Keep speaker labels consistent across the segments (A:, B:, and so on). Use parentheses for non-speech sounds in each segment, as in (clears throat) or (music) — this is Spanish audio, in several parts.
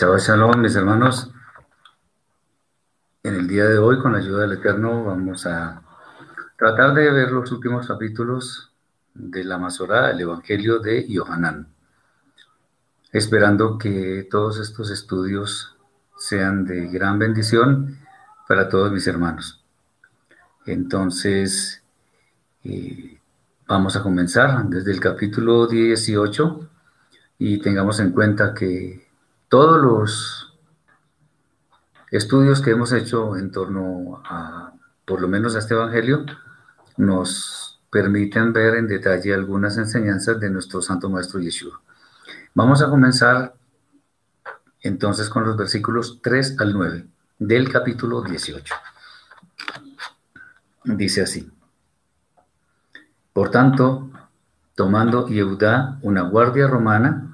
A: Shabbat Shalom, mis hermanos. En el día de hoy, con la ayuda del Eterno, vamos a tratar de ver los últimos capítulos de la Masorá, el Evangelio de Yohanan, esperando que todos estos estudios sean de gran bendición para todos mis hermanos. Entonces, eh, vamos a comenzar desde el capítulo 18 y tengamos en cuenta que todos los estudios que hemos hecho en torno a, por lo menos a este Evangelio, nos permiten ver en detalle algunas enseñanzas de nuestro Santo Maestro Yeshua. Vamos a comenzar entonces con los versículos 3 al 9 del capítulo 18. Dice así. Por tanto, tomando Yehudá una guardia romana,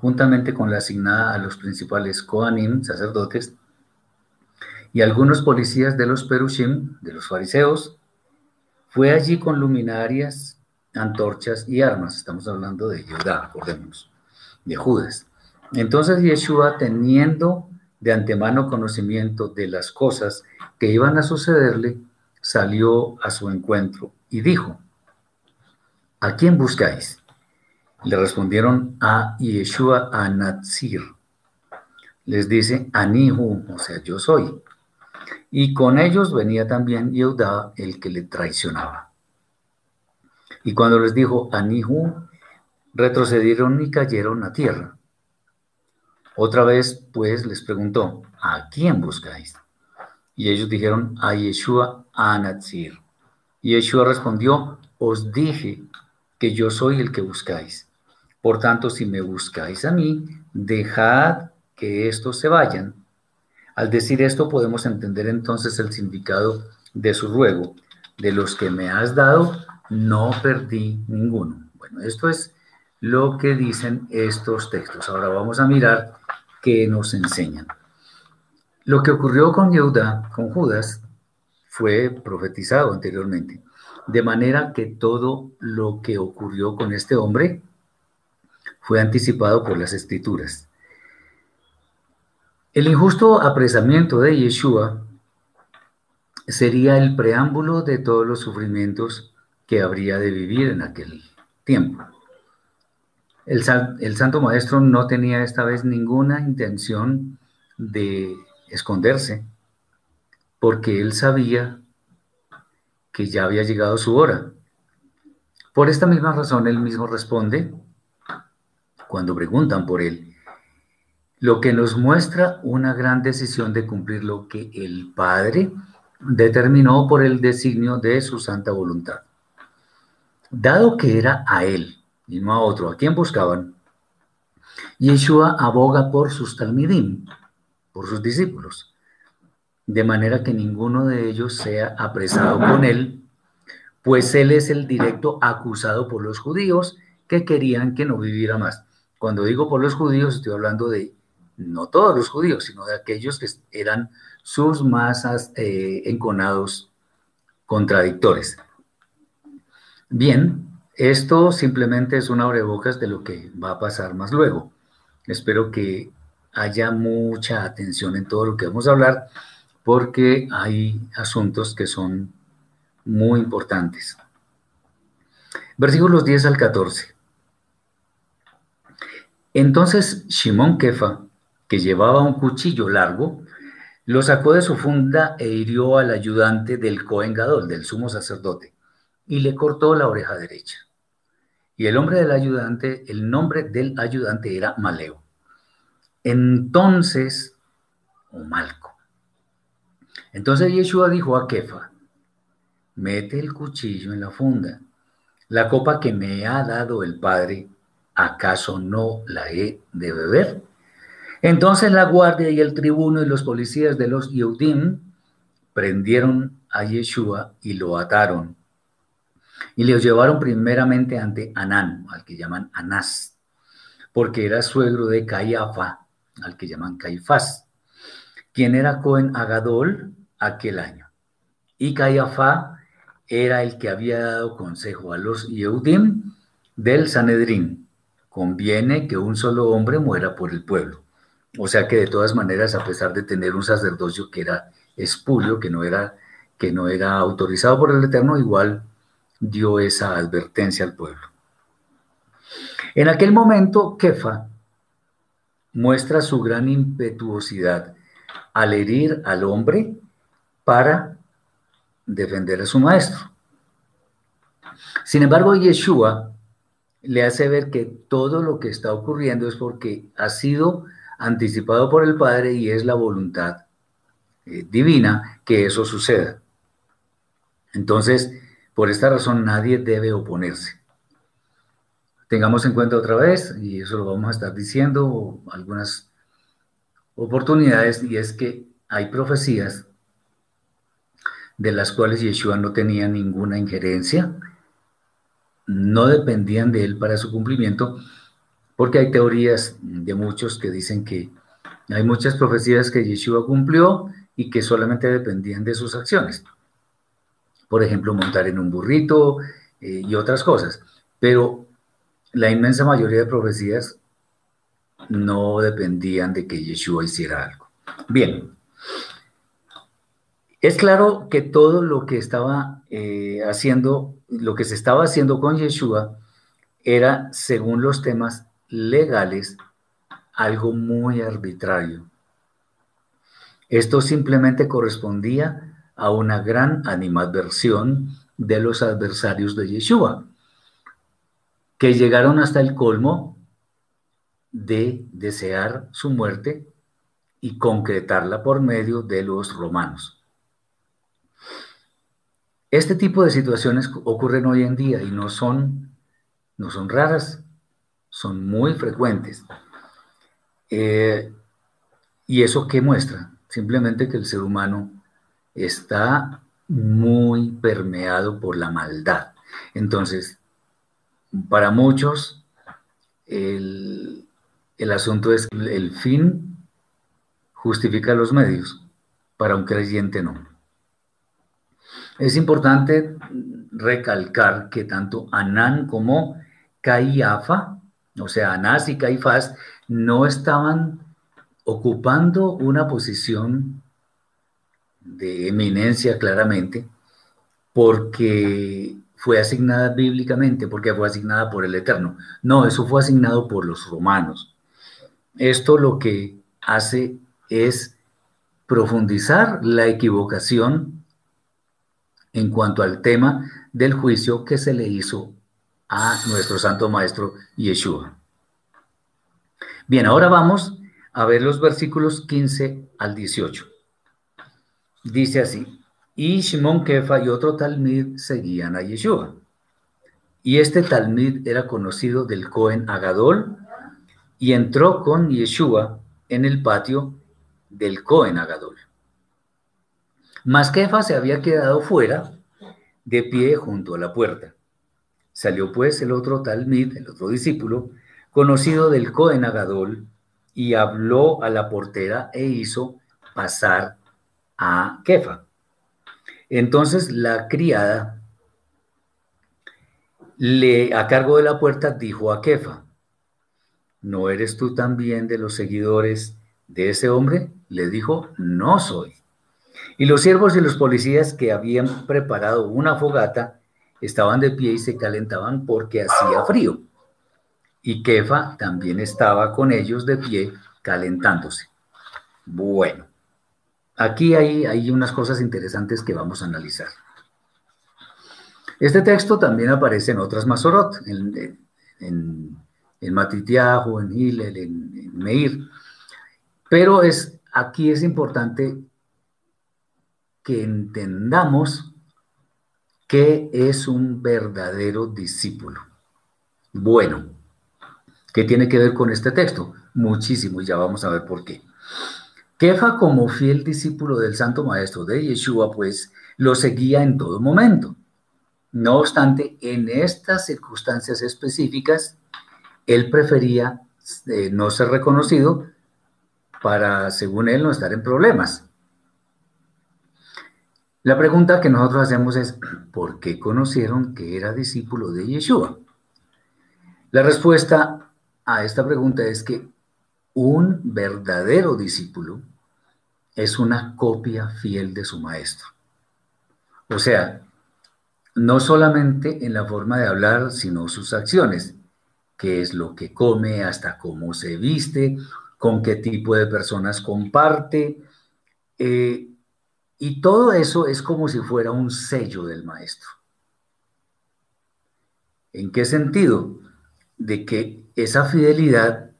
A: juntamente con la asignada a los principales Kohanim, sacerdotes, y algunos policías de los Perushim, de los fariseos, fue allí con luminarias, antorchas y armas. Estamos hablando de Judá, acordémonos, de Judas. Entonces Yeshua, teniendo de antemano conocimiento de las cosas que iban a sucederle, salió a su encuentro y dijo, ¿a quién buscáis? Le respondieron a Yeshua a Natsir. Les dice Anihu, o sea, yo soy. Y con ellos venía también Yehuda, el que le traicionaba. Y cuando les dijo Anihu, retrocedieron y cayeron a tierra. Otra vez, pues, les preguntó, ¿a quién buscáis? Y ellos dijeron, a Yeshua a Natsir. Y Yeshua respondió, os dije que yo soy el que buscáis. Por tanto, si me buscáis a mí, dejad que estos se vayan. Al decir esto podemos entender entonces el significado de su ruego. De los que me has dado, no perdí ninguno. Bueno, esto es lo que dicen estos textos. Ahora vamos a mirar qué nos enseñan. Lo que ocurrió con con Judas, fue profetizado anteriormente. De manera que todo lo que ocurrió con este hombre fue anticipado por las escrituras. El injusto apresamiento de Yeshua sería el preámbulo de todos los sufrimientos que habría de vivir en aquel tiempo. El, el, Santo Maestro no tenía esta vez ninguna intención de esconderse, porque él sabía que ya había llegado su hora. Por esta misma razón, él mismo responde, cuando preguntan por él, lo que nos muestra una gran decisión de cumplir lo que el Padre determinó por el designio de su santa voluntad. Dado que era a él y no a otro a quien buscaban, Yeshua aboga por sus talmidim, por sus discípulos, de manera que ninguno de ellos sea apresado con él, pues él es el directo acusado por los judíos que querían que no viviera más. Cuando digo por los judíos, estoy hablando de no todos los judíos, sino de aquellos que eran sus masas eh, enconados contradictores. Bien, esto simplemente es una abrebocas de lo que va a pasar más luego. Espero que haya mucha atención en todo lo que vamos a hablar, porque hay asuntos que son muy importantes. Versículos 10 al 14. Entonces Shimón Kefa, que llevaba un cuchillo largo, lo sacó de su funda e hirió al ayudante del Cohen del sumo sacerdote, y le cortó la oreja derecha. Y el hombre del ayudante, el nombre del ayudante era Maleo. Entonces, o Malco. Entonces Yeshua dijo a Kefa, mete el cuchillo en la funda. La copa que me ha dado el Padre ¿acaso no la he de beber? Entonces la guardia y el tribuno y los policías de los Yehudim prendieron a Yeshua y lo ataron. Y le llevaron primeramente ante Anán, al que llaman Anás, porque era suegro de Caiafa, al que llaman Caifás, quien era Cohen Agadol aquel año. Y Caiafá era el que había dado consejo a los Yehudim del Sanedrín conviene que un solo hombre muera por el pueblo. O sea que de todas maneras, a pesar de tener un sacerdocio que era espurio, que no era, que no era autorizado por el Eterno, igual dio esa advertencia al pueblo. En aquel momento, Kefa muestra su gran impetuosidad al herir al hombre para defender a su maestro. Sin embargo, Yeshua le hace ver que todo lo que está ocurriendo es porque ha sido anticipado por el Padre y es la voluntad eh, divina que eso suceda. Entonces, por esta razón nadie debe oponerse. Tengamos en cuenta otra vez, y eso lo vamos a estar diciendo algunas oportunidades, y es que hay profecías de las cuales Yeshua no tenía ninguna injerencia, no dependían de él para su cumplimiento, porque hay teorías de muchos que dicen que hay muchas profecías que Yeshua cumplió y que solamente dependían de sus acciones. Por ejemplo, montar en un burrito eh, y otras cosas. Pero la inmensa mayoría de profecías no dependían de que Yeshua hiciera algo. Bien, es claro que todo lo que estaba eh, haciendo, lo que se estaba haciendo con Yeshua era, según los temas legales, algo muy arbitrario. Esto simplemente correspondía a una gran animadversión de los adversarios de Yeshua, que llegaron hasta el colmo de desear su muerte y concretarla por medio de los romanos. Este tipo de situaciones ocurren hoy en día y no son, no son raras, son muy frecuentes. Eh, ¿Y eso qué muestra? Simplemente que el ser humano está muy permeado por la maldad. Entonces, para muchos, el, el asunto es que el fin justifica los medios, para un creyente no. Es importante recalcar que tanto Anán como Caiafa, o sea, Anás y Caifás, no estaban ocupando una posición de eminencia claramente, porque fue asignada bíblicamente, porque fue asignada por el Eterno. No, eso fue asignado por los romanos. Esto lo que hace es profundizar la equivocación en cuanto al tema del juicio que se le hizo a nuestro Santo Maestro Yeshua. Bien, ahora vamos a ver los versículos 15 al 18. Dice así, y Shimon Kefa y otro Talmid seguían a Yeshua. Y este Talmid era conocido del Cohen Agadol y entró con Yeshua en el patio del Cohen Agadol. Mas Kefa se había quedado fuera, de pie junto a la puerta. Salió pues el otro Talmid, el otro discípulo, conocido del Cohen Agadol, y habló a la portera e hizo pasar a Kefa. Entonces la criada, le, a cargo de la puerta, dijo a Kefa, ¿no eres tú también de los seguidores de ese hombre? Le dijo, no soy. Y los siervos y los policías que habían preparado una fogata estaban de pie y se calentaban porque hacía frío. Y Kefa también estaba con ellos de pie calentándose. Bueno, aquí hay, unas cosas interesantes que vamos a analizar. Este texto también aparece en otras Masorot, en, en, en Matitiajo, en Hillel, en, en Meir, pero es, aquí es importante que entendamos qué es un verdadero discípulo. Bueno, ¿qué tiene que ver con este texto? Muchísimo, y ya vamos a ver por qué. Kefa, como fiel discípulo del Santo Maestro de Yeshua, pues lo seguía en todo momento. No obstante, en estas circunstancias específicas, él prefería eh, no ser reconocido para, según él, no estar en problemas. La pregunta que nosotros hacemos es, ¿por qué conocieron que era discípulo de Yeshua? La respuesta a esta pregunta es que un verdadero discípulo es una copia fiel de su maestro. O sea, no solamente en la forma de hablar, sino sus acciones, qué es lo que come, hasta cómo se viste, con qué tipo de personas comparte. Eh, y todo eso es como si fuera un sello del maestro. ¿En qué sentido? De que esa fidelidad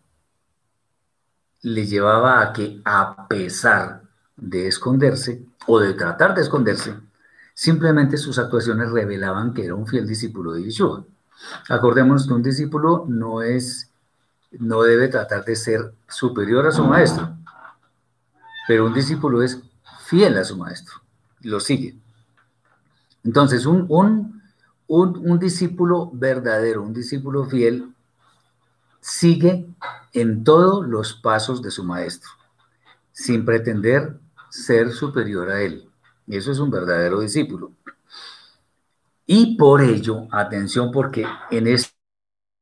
A: le llevaba a que a pesar de esconderse o de tratar de esconderse, simplemente sus actuaciones revelaban que era un fiel discípulo de Yeshua. Acordémonos que un discípulo no es, no debe tratar de ser superior a su maestro, pero un discípulo es fiel a su maestro, lo sigue. Entonces, un, un, un discípulo verdadero, un discípulo fiel, sigue en todos los pasos de su maestro, sin pretender ser superior a él. Eso es un verdadero discípulo. Y por ello, atención, porque en este,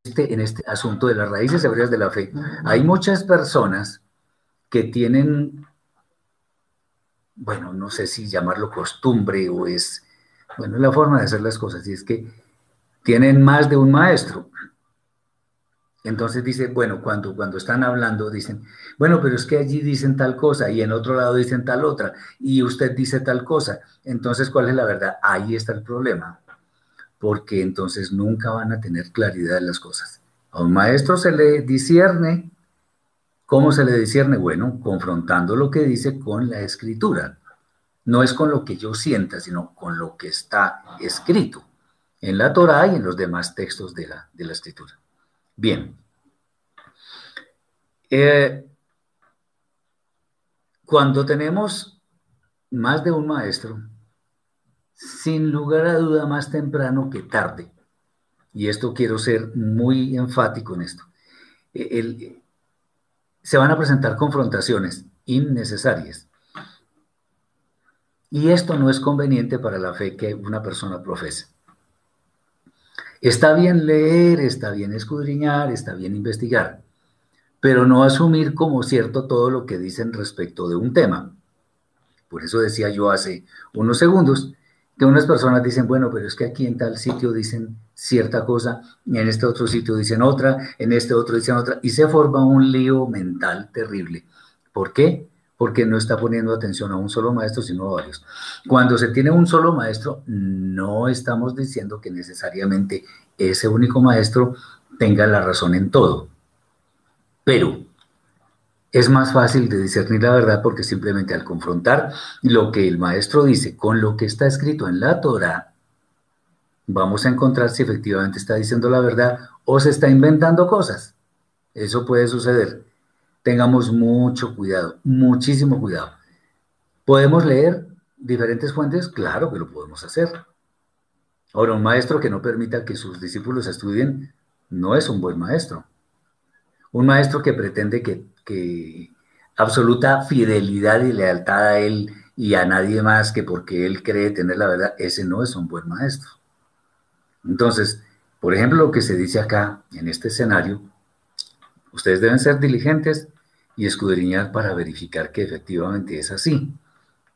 A: en este asunto de las raíces hebreas de la fe, hay muchas personas que tienen, bueno, no sé si llamarlo costumbre o es, bueno, la forma de hacer las cosas, y es que tienen más de un maestro. Entonces dice, bueno, cuando, cuando están hablando dicen, bueno, pero es que allí dicen tal cosa y en otro lado dicen tal otra y usted dice tal cosa. Entonces, ¿cuál es la verdad? Ahí está el problema, porque entonces nunca van a tener claridad en las cosas. A un maestro se le discierne. ¿Cómo se le discierne? Bueno, confrontando lo que dice con la escritura. No es con lo que yo sienta, sino con lo que está escrito en la Torah y en los demás textos de la, de la escritura. Bien. Eh, cuando tenemos más de un maestro, sin lugar a duda más temprano que tarde, y esto quiero ser muy enfático en esto, eh, se van a presentar confrontaciones innecesarias. Y esto no es conveniente para la fe que una persona profese. Está bien leer, está bien escudriñar, está bien investigar, pero no asumir como cierto todo lo que dicen respecto de un tema. Por eso decía yo hace unos segundos que unas personas dicen, bueno, pero es que aquí en tal sitio dicen cierta cosa, en este otro sitio dicen otra, en este otro dicen otra, y se forma un lío mental terrible. ¿Por qué? porque no está poniendo atención a un solo maestro, sino a varios. Cuando se tiene un solo maestro, no estamos diciendo que necesariamente ese único maestro tenga la razón en todo. Pero es más fácil de discernir la verdad porque simplemente al confrontar lo que el maestro dice con lo que está escrito en la Torah, vamos a encontrar si efectivamente está diciendo la verdad o se está inventando cosas. Eso puede suceder tengamos mucho cuidado, muchísimo cuidado. ¿Podemos leer diferentes fuentes? Claro que lo podemos hacer. Ahora, un maestro que no permita que sus discípulos estudien no es un buen maestro. Un maestro que pretende que, que absoluta fidelidad y lealtad a él y a nadie más que porque él cree tener la verdad, ese no es un buen maestro. Entonces, por ejemplo, lo que se dice acá en este escenario, ustedes deben ser diligentes y escudriñar para verificar que efectivamente es así.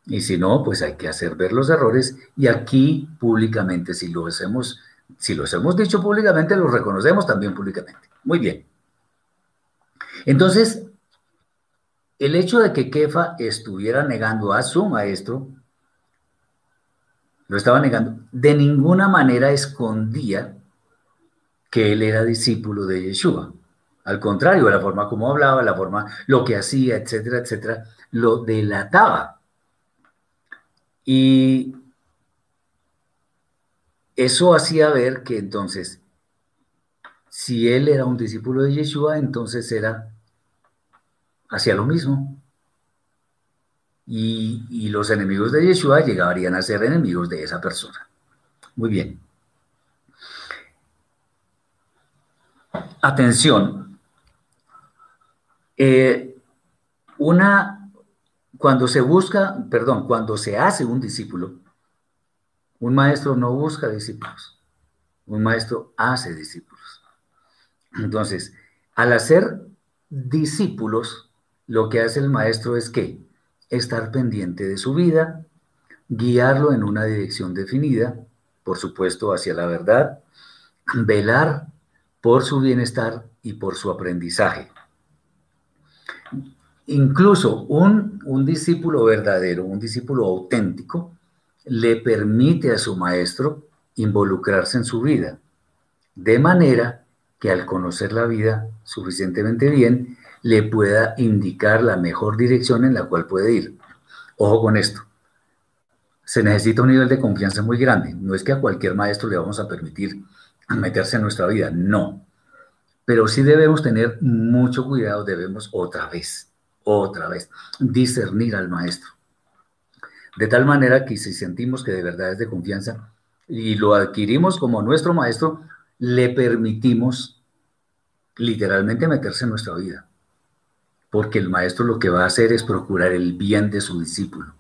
A: Y si no, pues hay que hacer ver los errores y aquí públicamente, si lo hemos, si los hemos dicho públicamente, los reconocemos también públicamente. Muy bien. Entonces, el hecho de que Kefa estuviera negando a su maestro, lo estaba negando, de ninguna manera escondía que él era discípulo de Yeshua. Al contrario, la forma como hablaba, la forma, lo que hacía, etcétera, etcétera, lo delataba. Y eso hacía ver que entonces, si él era un discípulo de Yeshua, entonces era, hacía lo mismo. Y, los enemigos de Yeshua llegarían a ser enemigos de esa persona. Muy bien. Atención, eh, una, cuando se busca, perdón, cuando se hace un discípulo, un maestro no busca discípulos, un maestro hace discípulos. Entonces, al hacer discípulos, lo que hace el maestro es que estar pendiente de su vida, guiarlo en una dirección definida, por supuesto hacia la verdad, velar por su bienestar y por su aprendizaje. Incluso un, un discípulo verdadero, un discípulo auténtico, le permite a su maestro involucrarse en su vida, de manera que al conocer la vida suficientemente bien, le pueda indicar la mejor dirección en la cual puede ir. Ojo con esto. Se necesita un nivel de confianza muy grande. No es que a cualquier maestro le vamos a permitir meterse en nuestra vida, no. Pero sí debemos tener mucho cuidado, debemos otra vez, otra vez, discernir al maestro. De tal manera que si sentimos que de verdad es de confianza y lo adquirimos como nuestro maestro, le permitimos literalmente meterse en nuestra vida. Porque el maestro lo que va a hacer es procurar el bien de su discípulo.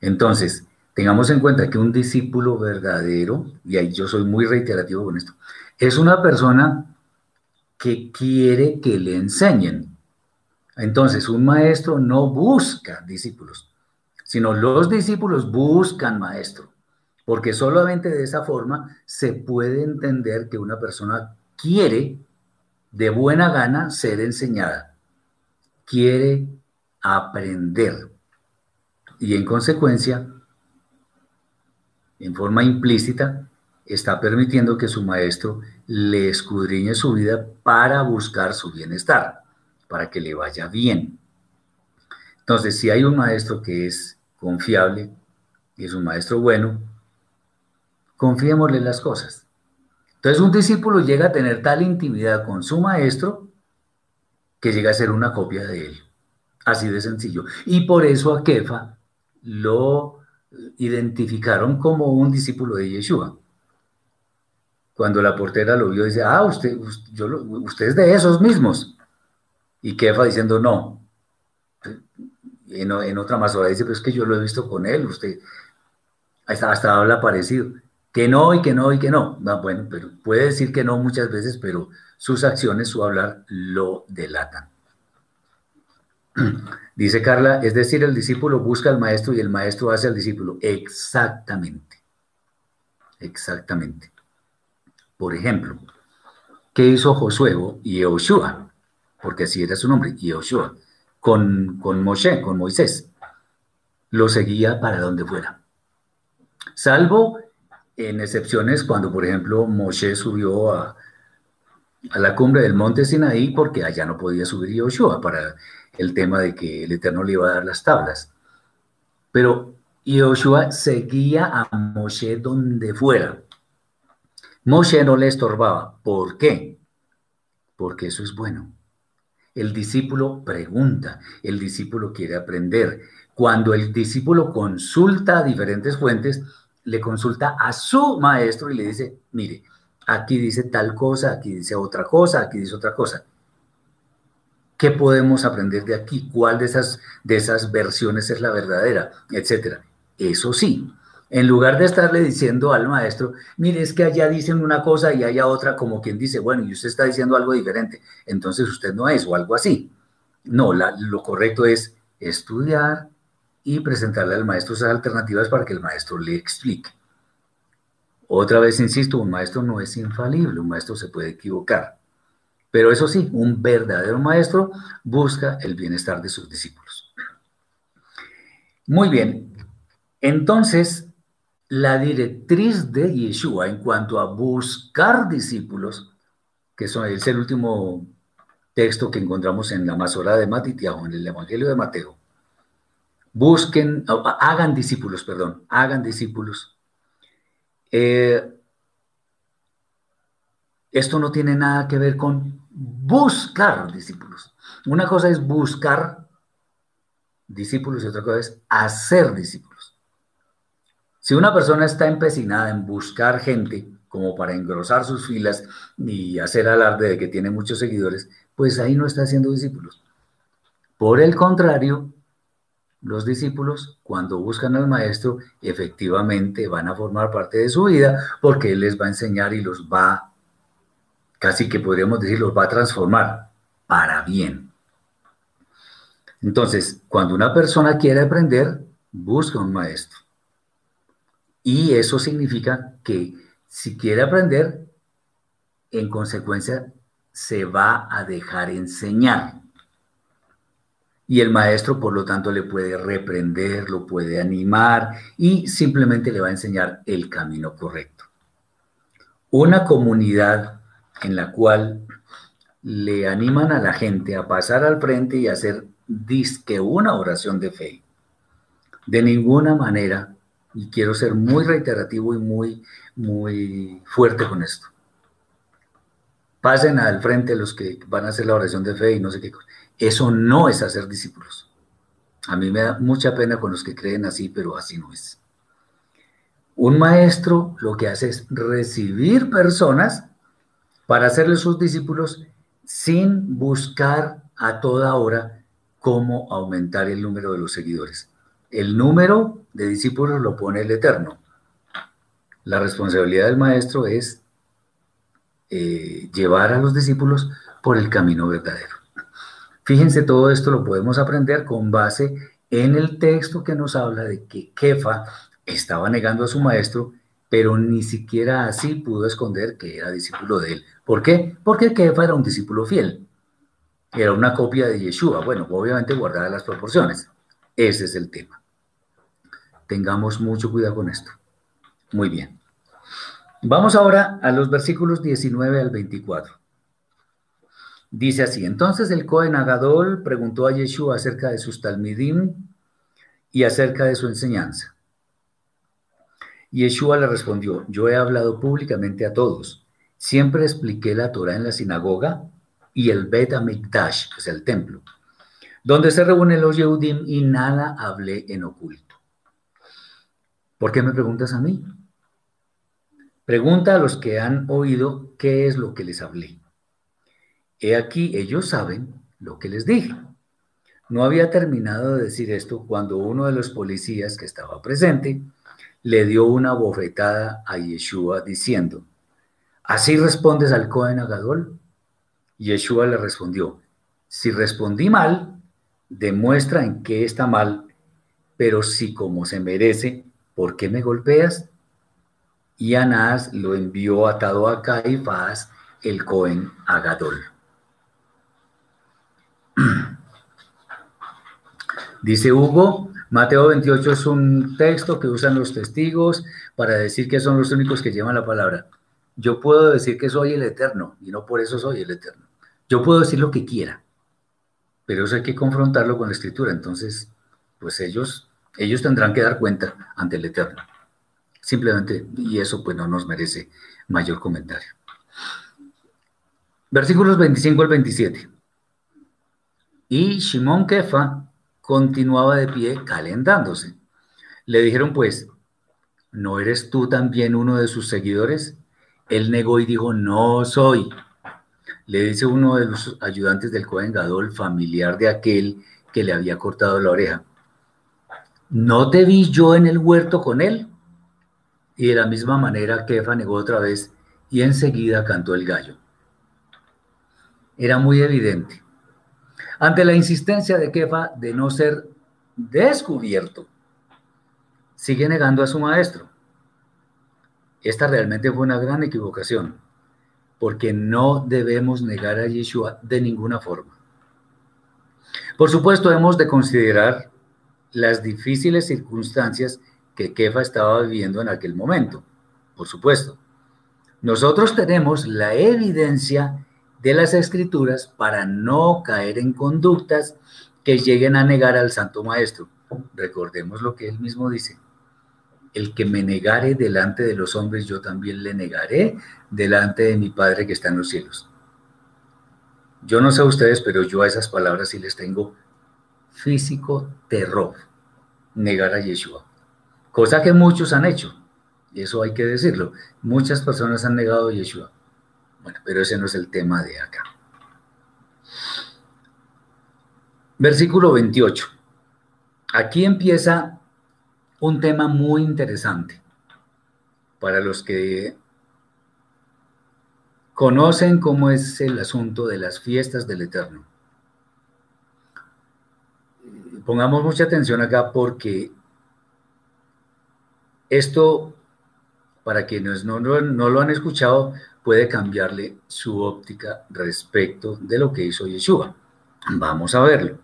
A: Entonces, tengamos en cuenta que un discípulo verdadero, y ahí yo soy muy reiterativo con esto, es una persona que quiere que le enseñen. Entonces, un maestro no busca discípulos, sino los discípulos buscan maestro, porque solamente de esa forma se puede entender que una persona quiere de buena gana ser enseñada, quiere aprender y en consecuencia, en forma implícita, está permitiendo que su maestro le escudriñe su vida para buscar su bienestar, para que le vaya bien. Entonces, si hay un maestro que es confiable y es un maestro bueno, confiémosle las cosas. Entonces un discípulo llega a tener tal intimidad con su maestro que llega a ser una copia de él. Así de sencillo. Y por eso a Kefa lo identificaron como un discípulo de Yeshua. Cuando la portera lo vio, dice, ah, usted, yo, usted es de esos mismos. Y Kefa diciendo, no, en, otra más dice, pero es que yo lo he visto con él, usted hasta, hasta habla parecido. Que no y que no y que no. Bueno, pero puede decir que no muchas veces, pero sus acciones, su hablar, lo delatan. (clears throat) Dice Carla, es decir, el discípulo busca al maestro y el maestro hace al discípulo. Exactamente. Exactamente. Por ejemplo, ¿qué hizo Josué y Yehoshua? Porque así era su nombre, Yehoshua con, con Moshe, con Moisés. Lo seguía para donde fuera. Salvo en excepciones cuando, por ejemplo, Moshe subió a, a la cumbre del monte Sinaí porque allá no podía subir Yoshua para el tema de que el Eterno le iba a dar las tablas. Pero Yoshua seguía a Moshe donde fuera. Moshe no le estorbaba. ¿Por qué? Porque eso es bueno. El discípulo pregunta, el discípulo quiere aprender. Cuando el discípulo consulta diferentes fuentes, le consulta a su maestro y le dice, mire, aquí dice tal cosa, aquí dice otra cosa, aquí dice otra cosa. ¿Qué podemos aprender de aquí? ¿Cuál de esas, de esas versiones es la verdadera? Etcétera. Eso sí, en lugar de estarle diciendo al maestro, mire, es que allá dicen una cosa y allá otra, como quien dice, bueno, y usted está diciendo algo diferente, entonces usted no es o algo así. No, lo correcto es estudiar y presentarle al maestro esas alternativas para que el maestro le explique. Otra vez insisto, un maestro no es infalible, un maestro se puede equivocar. Pero eso sí, un verdadero maestro busca el bienestar de sus discípulos. Muy bien, entonces la directriz de Yeshua en cuanto a buscar discípulos, que es el último texto que encontramos en la Masora de Matitiahu, en el Evangelio de Mateo. Busquen, hagan discípulos, perdón, hagan discípulos. Eh, esto no tiene nada que ver con buscar discípulos. Una cosa es buscar discípulos y otra cosa es hacer discípulos. Si una persona está empecinada en buscar gente como para engrosar sus filas y hacer alarde de que tiene muchos seguidores, pues ahí no está haciendo discípulos. Por el contrario, los discípulos, cuando buscan al maestro, efectivamente van a formar parte de su vida porque él les va a enseñar y los va, casi que podríamos decir, los va a transformar para bien. Entonces, cuando una persona quiere aprender, busca un maestro. Y eso significa que si quiere aprender, en consecuencia, se va a dejar enseñar. Y el maestro, por lo tanto, le puede reprender, lo puede animar y simplemente le va a enseñar el camino correcto. Una comunidad en la cual le animan a la gente a pasar al frente y hacer disque una oración de fe. De ninguna manera, y quiero ser muy reiterativo y muy, muy fuerte con esto. Pasen al frente los que van a hacer la oración de fe y no sé qué cosa. Eso no es hacer discípulos. A mí me da mucha pena con los que creen así, pero así no es. Un maestro lo que hace es recibir personas para hacerles sus discípulos sin buscar a toda hora cómo aumentar el número de los seguidores. El número de discípulos lo pone el Eterno. La responsabilidad del maestro es eh, llevar a los discípulos por el camino verdadero. Fíjense, todo esto lo podemos aprender con base en el texto que nos habla de que Kefa estaba negando a su maestro, pero ni siquiera así pudo esconder que era discípulo de él. ¿Por qué? Porque Kefa era un discípulo fiel. Era una copia de Yeshua. Bueno, obviamente guardada las proporciones. Ese es el tema. Tengamos mucho cuidado con esto. Muy bien. Vamos ahora a los versículos 19 al 24. Dice así, entonces el Cohen Agadol preguntó a Yeshua acerca de sus talmidim y acerca de su enseñanza. Yeshua le respondió, yo he hablado públicamente a todos. Siempre expliqué la Torah en la sinagoga y el Bet HaMikdash, que es el templo, donde se reúnen los Yehudim y nada hablé en oculto. ¿Por qué me preguntas a mí? Pregunta a los que han oído qué es lo que les hablé. He aquí, ellos saben lo que les dije. No había terminado de decir esto cuando uno de los policías que estaba presente le dio una bofetada a Yeshua diciendo, ¿así respondes al Cohen Agadol? Yeshua le respondió, si respondí mal, demuestra en qué está mal, pero si como se merece, ¿por qué me golpeas? Y Anás lo envió atado a Caifás, el Cohen Agadol. Dice Hugo, Mateo 28 es un texto que usan los testigos para decir que son los únicos que llevan la palabra. Yo puedo decir que soy el eterno y no por eso soy el eterno. Yo puedo decir lo que quiera, pero eso hay que confrontarlo con la escritura. Entonces, pues ellos, ellos tendrán que dar cuenta ante el eterno. Simplemente, y eso pues no nos merece mayor comentario. Versículos 25 al 27. Y Shimón Kefa continuaba de pie calentándose. Le dijeron pues, ¿no eres tú también uno de sus seguidores? Él negó y dijo, no soy. Le dice uno de los ayudantes del Cohen Gadol, familiar de aquel que le había cortado la oreja. ¿No te vi yo en el huerto con él? Y de la misma manera Kefa negó otra vez y enseguida cantó el gallo. Era muy evidente ante la insistencia de Kefa de no ser descubierto, sigue negando a su maestro. Esta realmente fue una gran equivocación, porque no debemos negar a Yeshua de ninguna forma. Por supuesto, hemos de considerar las difíciles circunstancias que Kefa estaba viviendo en aquel momento, por supuesto. Nosotros tenemos la evidencia de las escrituras para no caer en conductas que lleguen a negar al Santo Maestro. Recordemos lo que él mismo dice. El que me negare delante de los hombres, yo también le negaré delante de mi Padre que está en los cielos. Yo no sé ustedes, pero yo a esas palabras sí les tengo físico terror, negar a Yeshua. Cosa que muchos han hecho, y eso hay que decirlo. Muchas personas han negado a Yeshua. Bueno, pero ese no es el tema de acá. Versículo 28. Aquí empieza un tema muy interesante para los que conocen cómo es el asunto de las fiestas del Eterno. Pongamos mucha atención acá porque esto, para quienes no, no, lo han escuchado, puede cambiarle su óptica respecto de lo que hizo Yeshua. Vamos a verlo.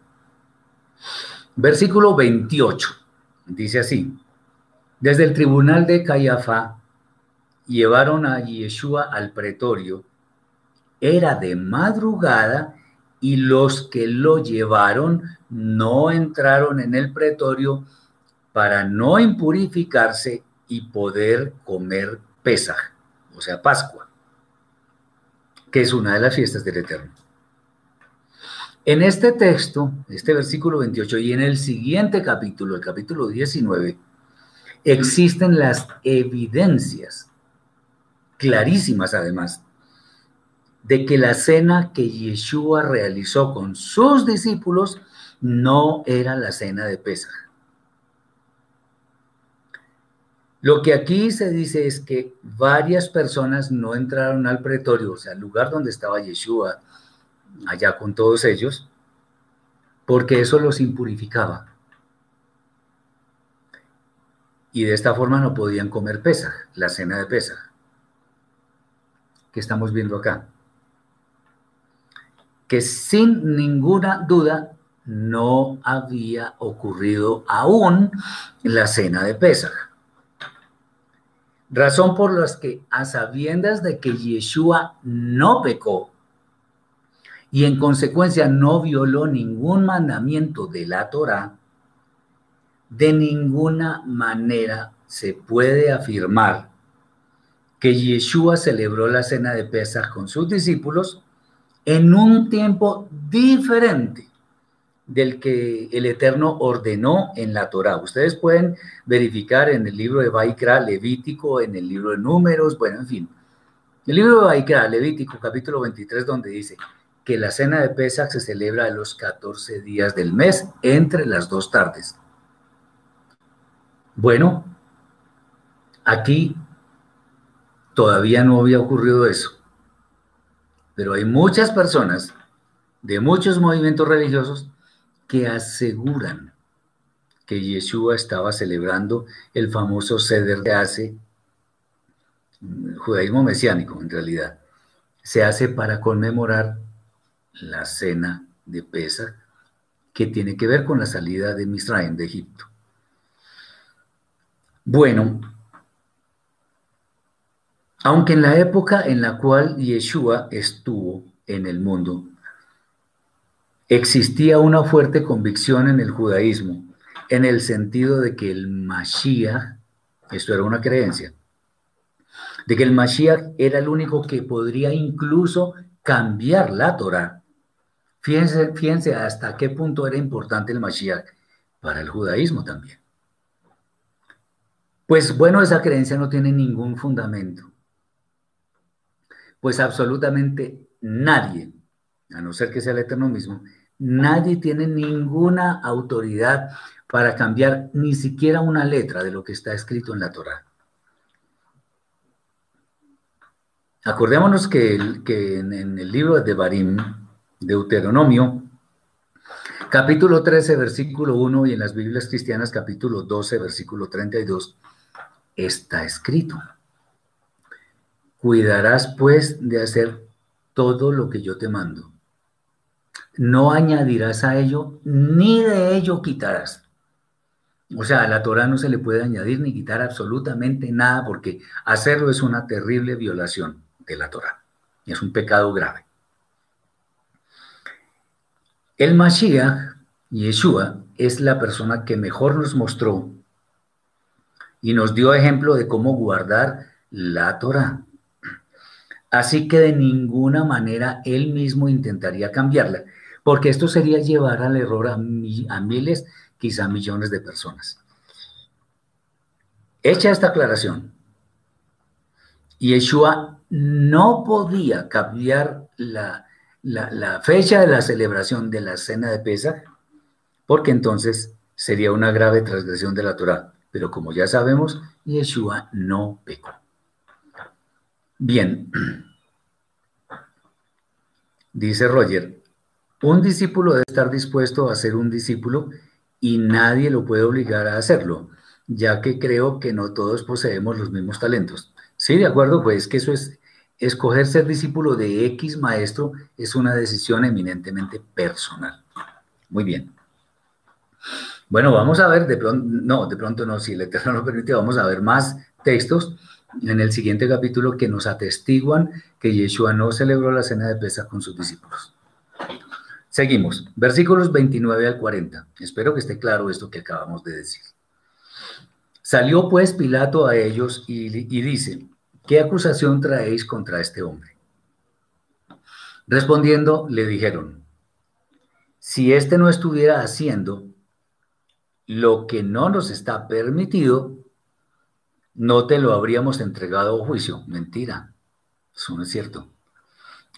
A: Versículo 28 dice así: Desde el tribunal de Cayafa llevaron a Yeshua al pretorio. Era de madrugada y los que lo llevaron no entraron en el pretorio para no impurificarse y poder comer Pesaj, o sea, Pascua, que es una de las fiestas del Eterno. En este texto, este versículo 28 y en el siguiente capítulo, el capítulo 19, existen las evidencias, clarísimas además, de que la cena que Yeshua realizó con sus discípulos no era la cena de Pesaj. Lo que aquí se dice es que varias personas no entraron al pretorio, o sea, al lugar donde estaba Yeshua, allá con todos ellos, porque eso los impurificaba. Y de esta forma no podían comer Pesaj, la cena de Pesaj, que estamos viendo acá. Que sin ninguna duda no había ocurrido aún la cena de Pesaj. Razón por la que, a sabiendas de que Yeshua no pecó, y en consecuencia no violó ningún mandamiento de la Torah, de ninguna manera se puede afirmar que Yeshua celebró la cena de Pesach con sus discípulos en un tiempo diferente del que el Eterno ordenó en la Torah. Ustedes pueden verificar en el libro de Baikra, Levítico, en el libro de Números, bueno, en fin. El libro de Baikra, Levítico, capítulo 23, donde dice, que la cena de Pesach se celebra a los 14 días del mes, entre las dos tardes. Bueno, aquí todavía no había ocurrido eso, pero hay muchas personas de muchos movimientos religiosos que aseguran que Yeshua estaba celebrando el famoso Seder de hace judaísmo mesiánico en realidad. Se hace para conmemorar la cena de Pesa, que tiene que ver con la salida de Misraim de Egipto. Bueno, aunque en la época en la cual Yeshua estuvo en el mundo, existía una fuerte convicción en el judaísmo, en el sentido de que el Mashiach, esto era una creencia, de que el Mashiach era el único que podría incluso cambiar la Torah Fíjense, fíjense hasta qué punto era importante el Mashiach para el judaísmo también. Pues bueno, esa creencia no tiene ningún fundamento. Pues absolutamente nadie, a no ser que sea el Eterno mismo, nadie tiene ninguna autoridad para cambiar ni siquiera una letra de lo que está escrito en la Torah. Acordémonos que, en, en, el libro de Barim, Deuteronomio, capítulo 13, versículo 1, y en las Biblias cristianas, capítulo 12, versículo 32, está escrito. Cuidarás pues de hacer todo lo que yo te mando. No añadirás a ello, ni de ello quitarás. O sea, a la Torah no se le puede añadir ni quitar absolutamente nada porque hacerlo es una terrible violación de la Torah. Es un pecado grave. El Mashiach, Yeshua, es la persona que mejor nos mostró y nos dio ejemplo de cómo guardar la Torah. Así que de ninguna manera él mismo intentaría cambiarla, porque esto sería llevar al error a, miles, quizá millones de personas. Hecha esta aclaración, Yeshua no podía cambiar la, la, fecha de la celebración de la cena de Pesach, porque entonces sería una grave transgresión de la Torah. Pero como ya sabemos, Yeshua no pecó. Bien, (clears throat) Dice Roger, un discípulo debe estar dispuesto a ser un discípulo y nadie lo puede obligar a hacerlo, ya que creo que no todos poseemos los mismos talentos. Sí, de acuerdo, pues que eso es, escoger ser discípulo de X maestro es una decisión eminentemente personal. Muy bien. Bueno, vamos a ver, de pronto, no, de pronto no, si el Eterno lo permite, vamos a ver más textos en el siguiente capítulo que nos atestiguan que Yeshua no celebró la cena de pesa con sus discípulos. Seguimos, versículos 29 al 40. Espero que esté claro esto que acabamos de decir. Salió pues Pilato a ellos y, dice, ¿qué acusación traéis contra este hombre? Respondiendo, le dijeron, si éste no estuviera haciendo lo que no nos está permitido, no te lo habríamos entregado a juicio. Mentira, eso no es cierto.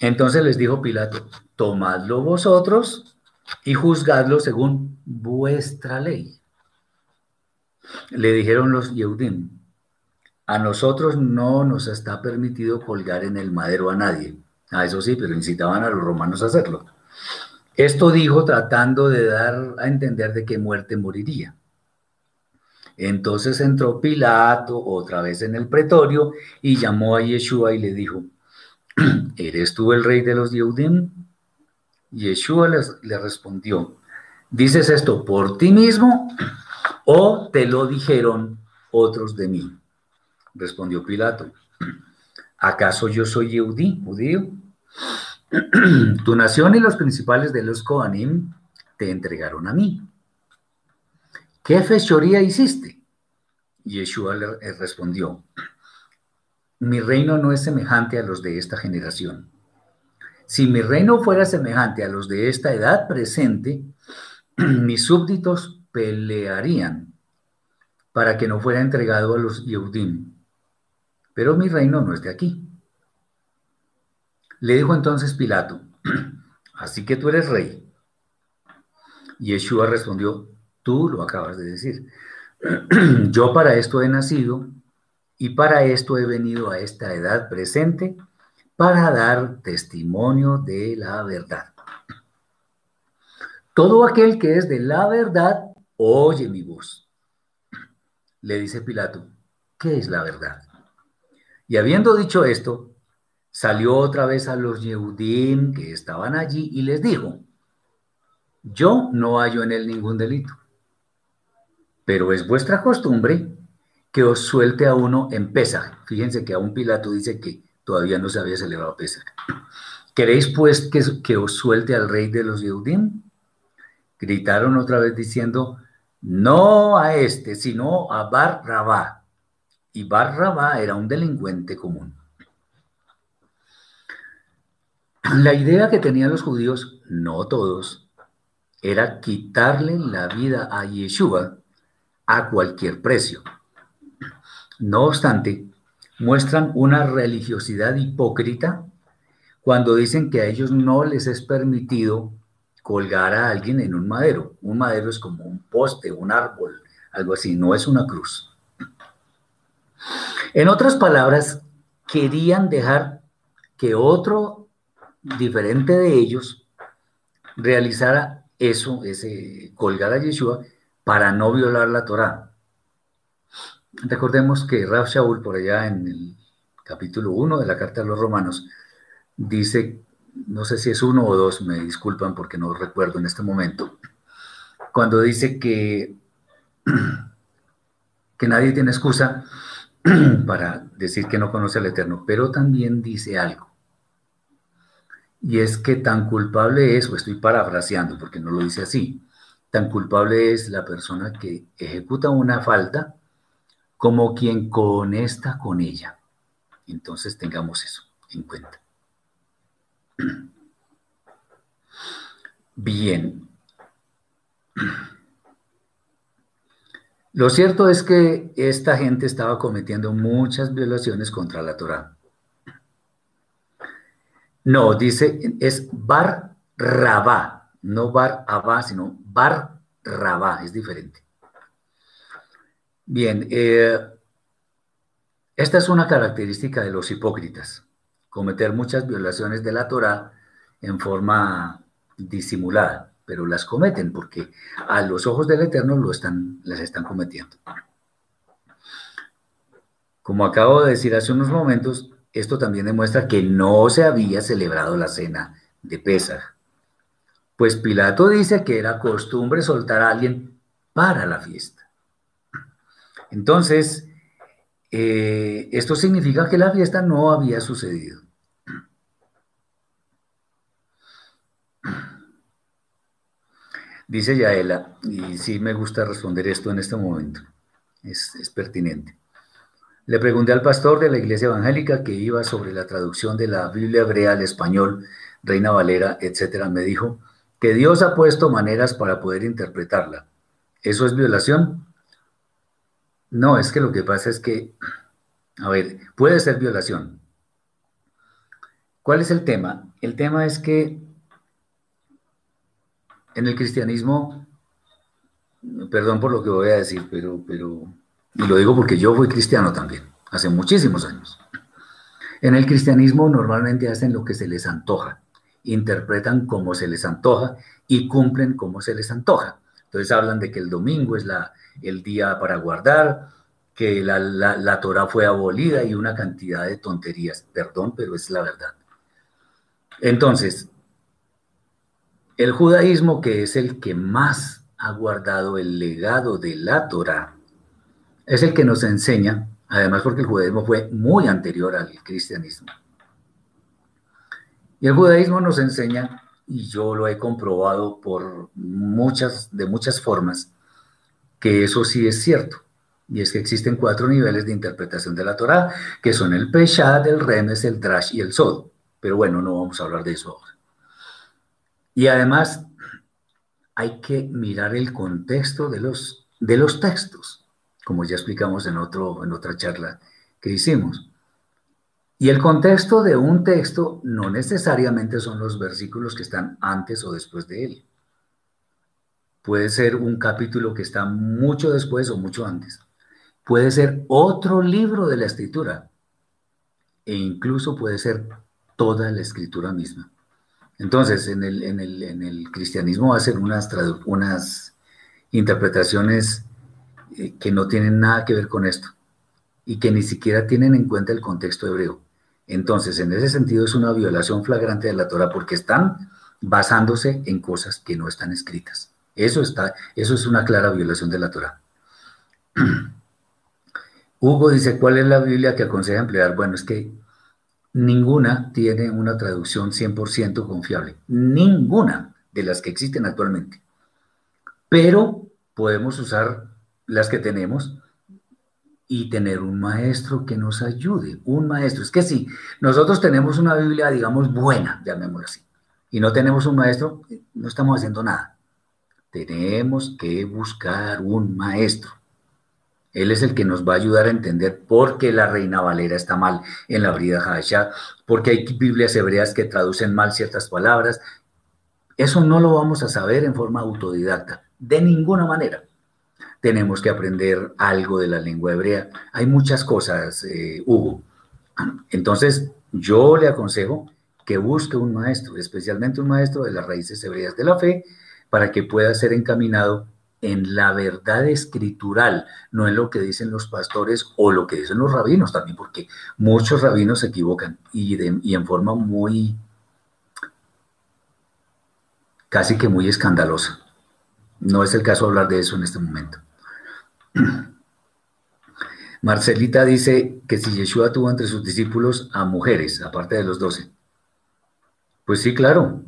A: Entonces les dijo Pilato, tomadlo vosotros y juzgadlo según vuestra ley. Le dijeron los Yehudim, a nosotros no nos está permitido colgar en el madero a nadie. A ah, eso sí, pero incitaban a los romanos a hacerlo. Esto dijo tratando de dar a entender de qué muerte moriría. Entonces entró Pilato otra vez en el pretorio y llamó a Yeshua y le dijo, (clears throat) ¿eres tú el rey de los Yehudim? Yeshua le respondió, ¿dices esto por ti mismo o te lo dijeron otros de mí? Respondió Pilato, ¿acaso yo soy Yehudí, judío? (clears throat) tu nación y los principales de los Kohanim te entregaron a mí. ¿Qué fechoría hiciste? Yeshua le respondió, mi reino no es semejante a los de esta generación. Si mi reino fuera semejante a los de esta edad presente, (clears throat) mis súbditos pelearían para que no fuera entregado a los Yehudim. Pero mi reino no es de aquí. Le dijo entonces Pilato, (clears throat) así que tú eres rey. Yeshua respondió, tú lo acabas de decir. (clears throat) Yo para esto he nacido y para esto he venido a esta edad presente para dar testimonio de la verdad. Todo aquel que es de la verdad, oye mi voz. Le dice Pilato, ¿qué es la verdad? Y habiendo dicho esto, salió otra vez a los Yehudim que estaban allí y les dijo, yo no hallo en él ningún delito, pero es vuestra costumbre que os suelte a uno en Pesach. Fíjense que a un Pilato dice que todavía no se había celebrado Pesach. ¿Queréis pues que, que os suelte al rey de los Yehudim? Gritaron otra vez diciendo, no a este, sino a Bar Rabá. Y Bar Rabá era un delincuente común. La idea que tenían los judíos, no todos, era quitarle la vida a Yeshua a cualquier precio. No obstante, muestran una religiosidad hipócrita cuando dicen que a ellos no les es permitido colgar a alguien en un madero. Un madero es como un poste, un árbol, algo así, no es una cruz. En otras palabras, querían dejar que otro diferente de ellos realizara eso, ese colgar a Yeshua, para no violar la Torá. Recordemos que Rav Shaul, por allá en el capítulo 1 de la Carta a los Romanos, dice, no sé si es uno o dos, me disculpan porque no recuerdo en este momento, cuando dice que, (clears throat) que nadie tiene excusa (clears throat) para decir que no conoce al Eterno, pero también dice algo. Y es que tan culpable es, o estoy parafraseando porque no lo dice así, tan culpable es la persona que ejecuta una falta como quien conesta con ella. Entonces tengamos eso en cuenta. (clears throat) Bien. Lo cierto es que esta gente estaba cometiendo muchas violaciones contra la Torah. No, dice, es Bar Rabá, no Bar Abá, sino Bar Rabá, es diferente. Bien, eh, esta es una característica de los hipócritas, cometer muchas violaciones de la Torá en forma disimulada, pero las cometen porque a los ojos del Eterno lo están, las están cometiendo. Como acabo de decir hace unos momentos, esto también demuestra que no se había celebrado la cena de Pesaj. Pues Pilato dice que era costumbre soltar a alguien para la fiesta. Entonces, eh, esto significa que la fiesta no había sucedido. Dice Yaela, y sí me gusta responder esto en este momento, es, es pertinente. Le pregunté al pastor de la iglesia evangélica que iba sobre la traducción de la Biblia hebrea al español, Reina Valera, etcétera. Me dijo que Dios ha puesto maneras para poder interpretarla. ¿Eso es violación? No, es que lo que pasa es que, a ver, puede ser violación. ¿Cuál es el tema? El tema es que en el cristianismo, perdón por lo que voy a decir, pero, pero y lo digo porque yo fui cristiano también, hace muchísimos años. En el cristianismo normalmente hacen lo que se les antoja, interpretan como se les antoja y cumplen como se les antoja. Entonces hablan de que el domingo es la, el día para guardar, que la, la, la Torah fue abolida y una cantidad de tonterías. Perdón, pero es la verdad. Entonces, el judaísmo, que es el que más ha guardado el legado de la Torah, es el que nos enseña, además porque el judaísmo fue muy anterior al cristianismo. Y el judaísmo nos enseña, y yo lo he comprobado por muchas, de muchas formas, que eso sí es cierto. Y es que existen cuatro niveles de interpretación de la Torah, que son el Peshat, el Remes, el Drash y el Sod. Pero bueno, no vamos a hablar de eso ahora. Y además, hay que mirar el contexto de los, de los textos como ya explicamos en, otro, en otra charla que hicimos. Y el contexto de un texto no necesariamente son los versículos que están antes o después de él. Puede ser un capítulo que está mucho después o mucho antes. Puede ser otro libro de la escritura. E incluso puede ser toda la escritura misma. Entonces, en el, cristianismo hacen unas, unas interpretaciones eh, que no tienen nada que ver con esto y que ni siquiera tienen en cuenta el contexto hebreo. Entonces, en ese sentido es una violación flagrante de la Torah porque están basándose en cosas que no están escritas. Eso, está, eso es una clara violación de la Torah. (clears throat) Hugo dice, ¿cuál es la Biblia que aconseja emplear? Bueno, es que ninguna tiene una traducción 100% confiable. Ninguna de las que existen actualmente. Pero podemos usar las que tenemos, y tener un maestro que nos ayude, un maestro. Es que si nosotros tenemos una Biblia, digamos, buena, llamémoslo así, y no tenemos un maestro, no estamos haciendo nada. Tenemos que buscar un maestro. Él es el que nos va a ayudar a entender por qué la Reina Valera está mal en la Brida Hasha, porque hay Biblias hebreas que traducen mal ciertas palabras. Eso no lo vamos a saber en forma autodidacta, de ninguna manera tenemos que aprender algo de la lengua hebrea. Hay muchas cosas, eh, Hugo. Entonces, yo le aconsejo que busque un maestro, especialmente un maestro de las raíces hebreas de la fe, para que pueda ser encaminado en la verdad escritural, no en lo que dicen los pastores o lo que dicen los rabinos también, porque muchos rabinos se equivocan y, y en forma muy, casi que muy escandalosa. No es el caso hablar de eso en este momento. (clears throat) Marcelita dice que si Yeshua tuvo entre sus discípulos a mujeres, aparte de los doce. Pues sí, claro,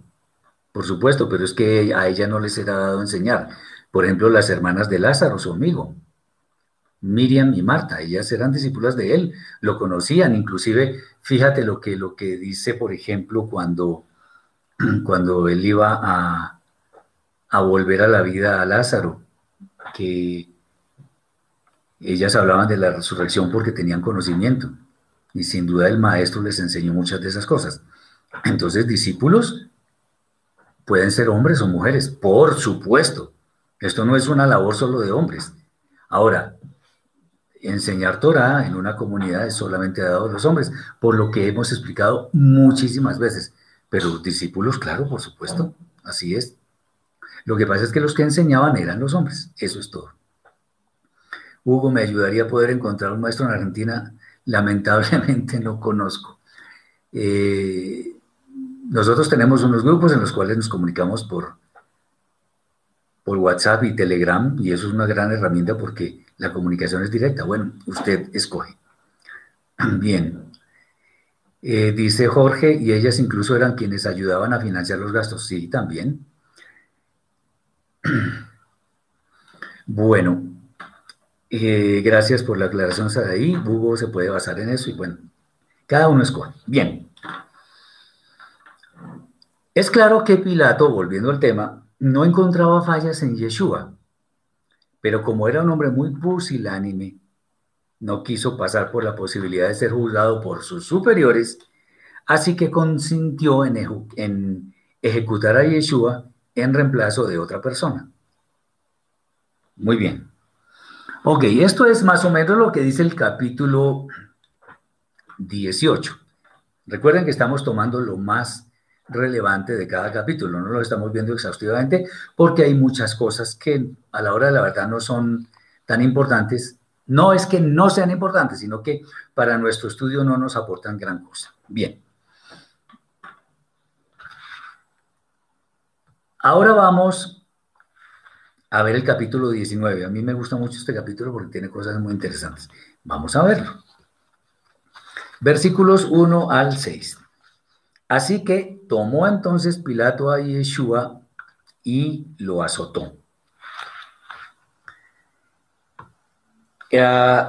A: por supuesto, pero es que a ella no les era dado enseñar. Por ejemplo, las hermanas de Lázaro, su amigo, Miriam y Marta, ellas eran discípulas de él, lo conocían, inclusive, fíjate lo que, lo que dice, por ejemplo, cuando, (clears throat) cuando él iba a, a volver a la vida a Lázaro, que ellas hablaban de la resurrección porque tenían conocimiento y sin duda el maestro les enseñó muchas de esas cosas. Entonces, discípulos pueden ser hombres o mujeres, por supuesto. Esto no es una labor solo de hombres. Ahora, enseñar Torah en una comunidad es solamente dado a los hombres, por lo que hemos explicado muchísimas veces. Pero los discípulos, claro, por supuesto, así es. Lo que pasa es que los que enseñaban eran los hombres, eso es todo. Hugo, ¿me ayudaría a poder encontrar un maestro en Argentina? Lamentablemente no conozco. Eh, nosotros tenemos unos grupos en los cuales nos comunicamos por, por WhatsApp y Telegram y eso es una gran herramienta porque la comunicación es directa. Bueno, usted escoge. (clears throat) Bien. Eh, dice Jorge, y ellas incluso eran quienes ayudaban a financiar los gastos. Sí, también. (clears throat) Bueno, eh, gracias por la aclaración, ahí. Hugo se puede basar en eso y bueno, cada uno escoge. Bien. Es claro que Pilato, volviendo al tema, no encontraba fallas en Yeshua, pero como era un hombre muy pusilánime, no quiso pasar por la posibilidad de ser juzgado por sus superiores, así que consintió en, en ejecutar a Yeshua en reemplazo de otra persona. Muy bien. Ok, esto es más o menos lo que dice el capítulo 18. Recuerden que estamos tomando lo más relevante de cada capítulo, no lo estamos viendo exhaustivamente porque hay muchas cosas que a la hora de la verdad no son tan importantes. No es que no sean importantes, sino que para nuestro estudio no nos aportan gran cosa. Bien. Ahora vamos a ver el capítulo 19. A mí me gusta mucho este capítulo porque tiene cosas muy interesantes. Vamos a verlo. Versículos 1 al 6. Así que tomó entonces Pilato a Yeshua y lo azotó. Eh,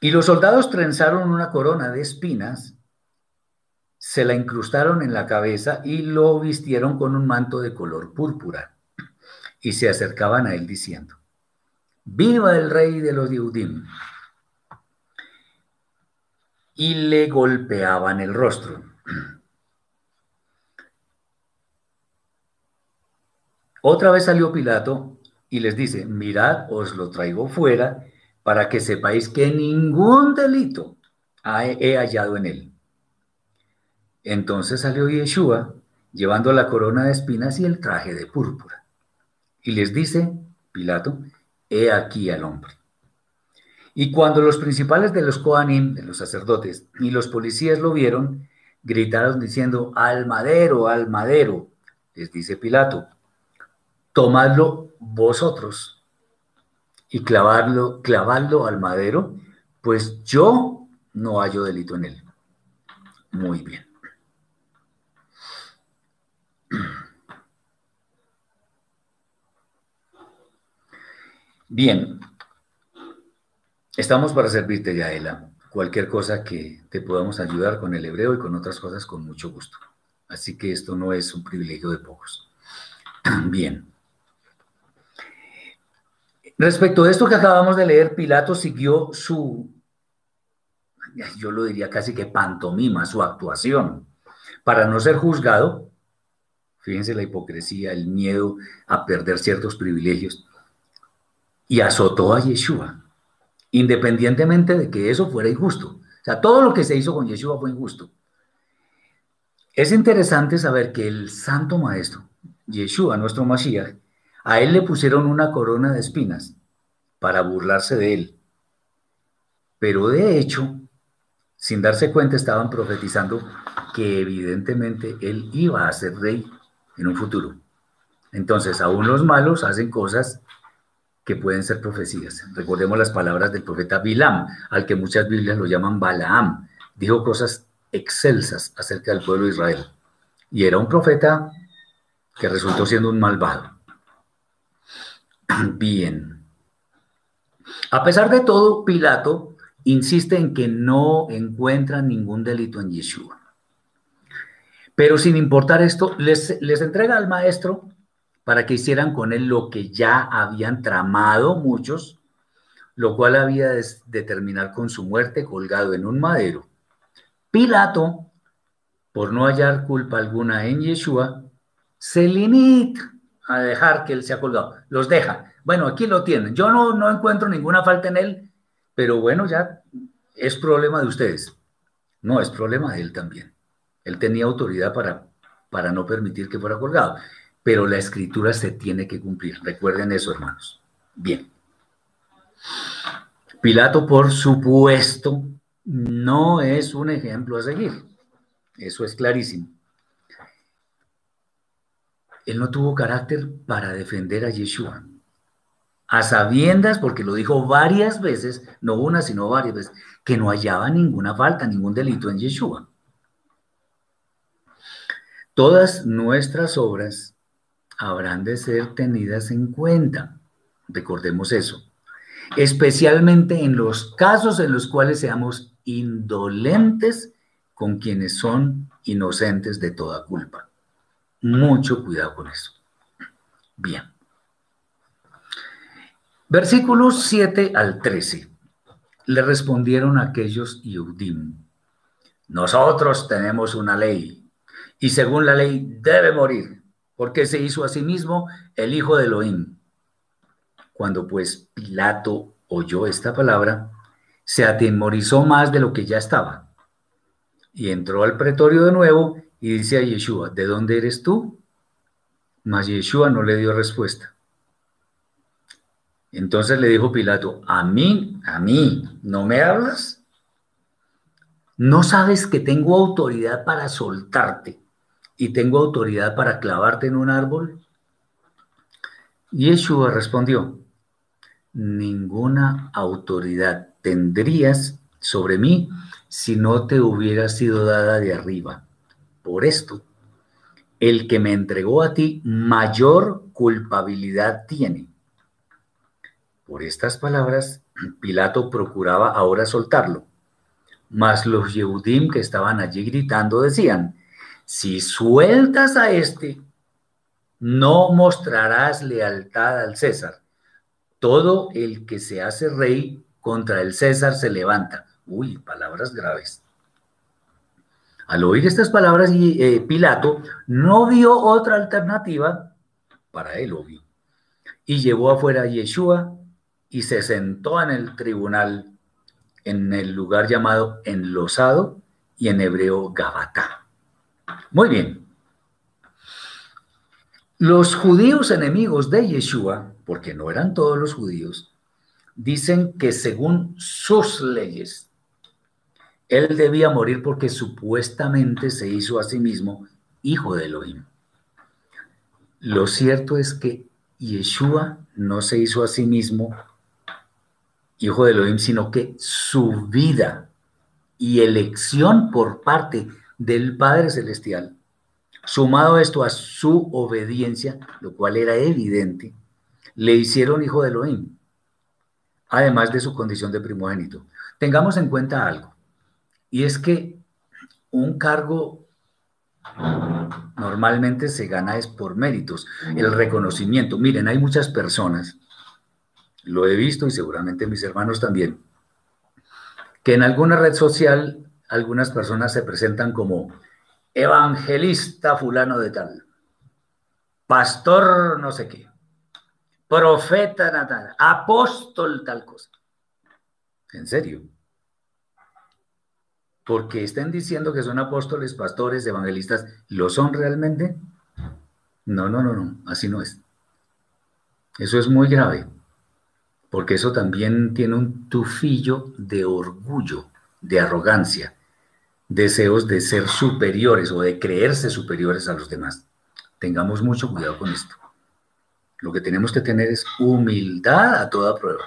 A: y los soldados trenzaron una corona de espinas, se la incrustaron en la cabeza y lo vistieron con un manto de color púrpura y se acercaban a él diciendo, viva el rey de los Yehudim. Y le golpeaban el rostro. Otra vez salió Pilato y les dice, mirad, os lo traigo fuera para que sepáis que ningún delito he hallado en él. Entonces salió Yeshua llevando la corona de espinas y el traje de púrpura. Y les dice Pilato, he aquí al hombre. Y cuando los principales de los Kohanim, de los sacerdotes, y los policías lo vieron, gritaron diciendo, al madero, al madero. Les dice Pilato, tomadlo vosotros y clavarlo, clavadlo al madero, pues yo no hallo delito en él. Muy bien. Bien, estamos para servirte, Yaela. Cualquier cosa que te podamos ayudar con el hebreo y con otras cosas, con mucho gusto. Así que esto no es un privilegio de pocos. (clears throat) Bien. Respecto de esto que acabamos de leer, Pilato siguió su, yo lo diría casi que pantomima, su actuación, para no ser juzgado. Fíjense la hipocresía, el miedo a perder ciertos privilegios y azotó a Yeshua, independientemente de que eso fuera injusto. O sea, todo lo que se hizo con Yeshua fue injusto. Es interesante saber que el santo maestro, Yeshua, nuestro Mashiach, a él le pusieron una corona de espinas para burlarse de él. Pero de hecho, sin darse cuenta, estaban profetizando que evidentemente él iba a ser rey en un futuro. Entonces, aún los malos hacen cosas que pueden ser profecías. Recordemos las palabras del profeta Bilam, al que muchas Biblias lo llaman Balaam. Dijo cosas excelsas acerca del pueblo de Israel. Y era un profeta que resultó siendo un malvado. Bien. A pesar de todo, Pilato insiste en que no encuentra ningún delito en Yeshua. Pero sin importar esto, les, les entrega al maestro para que hicieran con él lo que ya habían tramado muchos, lo cual había de terminar con su muerte colgado en un madero. Pilato, por no hallar culpa alguna en Yeshua, se limita a dejar que él sea colgado. Los deja. Bueno, aquí lo tienen. Yo no, no encuentro ninguna falta en él, pero bueno, ya es problema de ustedes. No, es problema de él también. Él tenía autoridad para para no permitir que fuera colgado. Pero la escritura se tiene que cumplir. Recuerden eso, hermanos. Bien. Pilato, por supuesto, no es un ejemplo a seguir. Eso es clarísimo. Él no tuvo carácter para defender a Yeshua. A sabiendas, porque lo dijo varias veces, no una, sino varias veces, que no hallaba ninguna falta, ningún delito en Yeshua. Todas nuestras obras habrán de ser tenidas en cuenta. Recordemos eso. Especialmente en los casos en los cuales seamos indolentes con quienes son inocentes de toda culpa. Mucho cuidado con eso. Bien. Versículos 7 al 13. Le respondieron aquellos Yehudim, nosotros tenemos una ley y según la ley debe morir, porque se hizo a sí mismo el hijo de Elohim. Cuando pues Pilato oyó esta palabra, se atemorizó más de lo que ya estaba. Y entró al pretorio de nuevo y dice a Yeshua, ¿de dónde eres tú? Mas Yeshua no le dio respuesta. Entonces le dijo Pilato, a mí, a mí, ¿no me hablas? ¿No sabes que tengo autoridad para soltarte y tengo autoridad para clavarte en un árbol? Yeshua respondió, ninguna autoridad tendrías sobre mí si no te hubiera sido dada de arriba. Por esto, el que me entregó a ti mayor culpabilidad tiene. Por estas palabras, Pilato procuraba ahora soltarlo. Mas los Yehudim que estaban allí gritando decían, si sueltas a este, no mostrarás lealtad al César todo el que se hace rey contra el César se levanta. Uy, palabras graves. Al oír estas palabras, eh, Pilato no vio otra alternativa, para él obvio, y llevó afuera a Yeshua y se sentó en el tribunal en el lugar llamado enlosado y en hebreo Gabatá. Muy bien. Los judíos enemigos de Yeshua porque no eran todos los judíos, dicen que según sus leyes, él debía morir porque supuestamente se hizo a sí mismo hijo de Elohim. Lo cierto es que Yeshua no se hizo a sí mismo hijo de Elohim, sino que su vida y elección por parte del Padre Celestial, sumado esto a su obediencia, lo cual era evidente, le hicieron hijo de Elohim, además de su condición de primogénito. Tengamos en cuenta algo, y es que un cargo normalmente se gana es por méritos, el reconocimiento. Miren, hay muchas personas, lo he visto y seguramente mis hermanos también, que en alguna red social algunas personas se presentan como evangelista fulano de tal, pastor no sé qué, profeta natal, apóstol tal cosa. ¿En serio? Porque estén diciendo que son apóstoles, pastores, evangelistas, ¿lo son realmente? No, no, no, no, así no es. Eso es muy grave, porque eso también tiene un tufillo de orgullo, de arrogancia, deseos de ser superiores o de creerse superiores a los demás. Tengamos mucho cuidado con esto. Lo que tenemos que tener es humildad a toda prueba.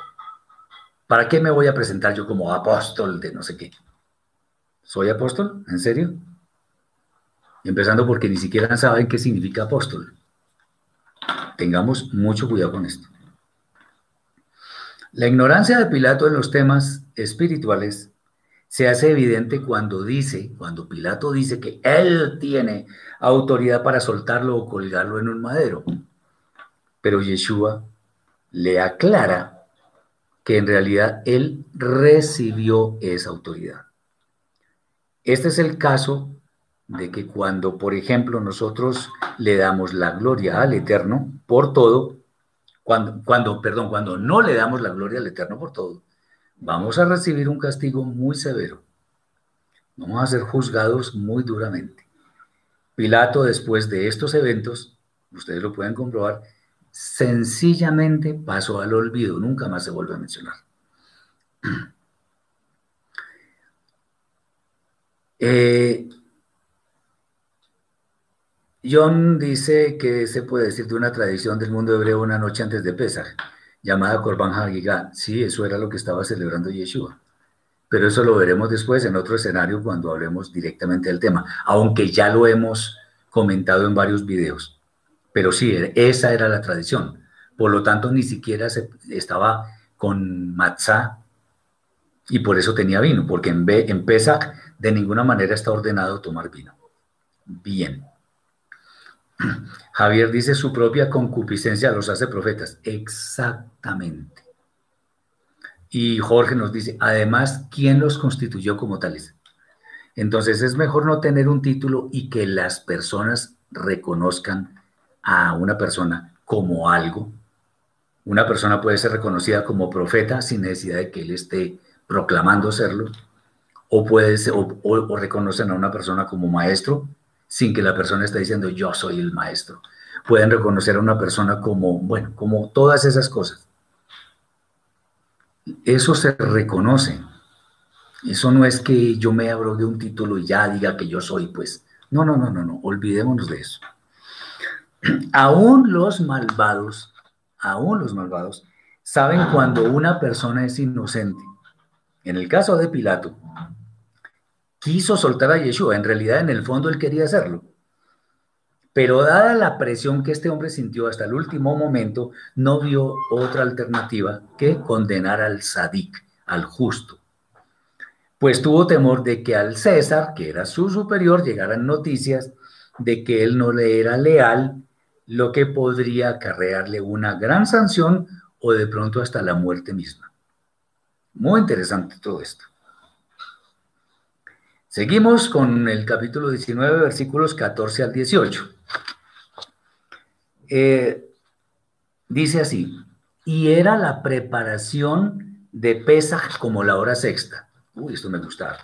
A: ¿Para qué me voy a presentar yo como apóstol de no sé qué? ¿Soy apóstol? ¿En serio? Empezando porque ni siquiera saben qué significa apóstol. Tengamos mucho cuidado con esto. La ignorancia de Pilato en los temas espirituales se hace evidente cuando dice, cuando Pilato dice que él tiene autoridad para soltarlo o colgarlo en un madero. Pero Yeshua le aclara que en realidad él recibió esa autoridad. Este es el caso de que cuando, por ejemplo, nosotros le damos la gloria al Eterno por todo, cuando, cuando, perdón, cuando no le damos la gloria al Eterno por todo, vamos a recibir un castigo muy severo. Vamos a ser juzgados muy duramente. Pilato, después de estos eventos, ustedes lo pueden comprobar, sencillamente pasó al olvido, nunca más se vuelve a mencionar. Eh, John dice que se puede decir de una tradición del mundo hebreo una noche antes de Pesach, llamada Korban Hagigah. Sí, eso era lo que estaba celebrando Yeshua. Pero eso lo veremos después en otro escenario cuando hablemos directamente del tema, aunque ya lo hemos comentado en varios videos. Pero sí, esa era la tradición. Por lo tanto, ni siquiera se estaba con matzah y por eso tenía vino, porque en, en Pesach de ninguna manera está ordenado tomar vino. Bien. Javier dice su propia concupiscencia los hace profetas. Exactamente. Y Jorge nos dice, además, ¿quién los constituyó como tales? Entonces es mejor no tener un título y que las personas reconozcan a una persona como algo. Una persona puede ser reconocida como profeta sin necesidad de que él esté proclamando serlo, o, puede ser, o, reconocen a una persona como maestro sin que la persona esté diciendo yo soy el maestro. Pueden reconocer a una persona como, bueno, como todas esas cosas. Eso se reconoce. Eso no es que yo me abro de un título y ya diga que yo soy, pues. No, no, no, no, no. Olvidémonos de eso. (clears throat) Aún los malvados, aún los malvados, saben cuando una persona es inocente. En el caso de Pilato, quiso soltar a Yeshua, en realidad en el fondo él quería hacerlo. Pero dada la presión que este hombre sintió hasta el último momento, no vio otra alternativa que condenar al sadik, al justo. Pues tuvo temor de que al César, que era su superior, llegaran noticias de que él no le era leal lo que podría acarrearle una gran sanción o de pronto hasta la muerte misma. Muy interesante todo esto. Seguimos con el capítulo 19, versículos 14 al 18. Eh, dice así, y era la preparación de Pesach como la hora sexta. Uy, esto me gusta.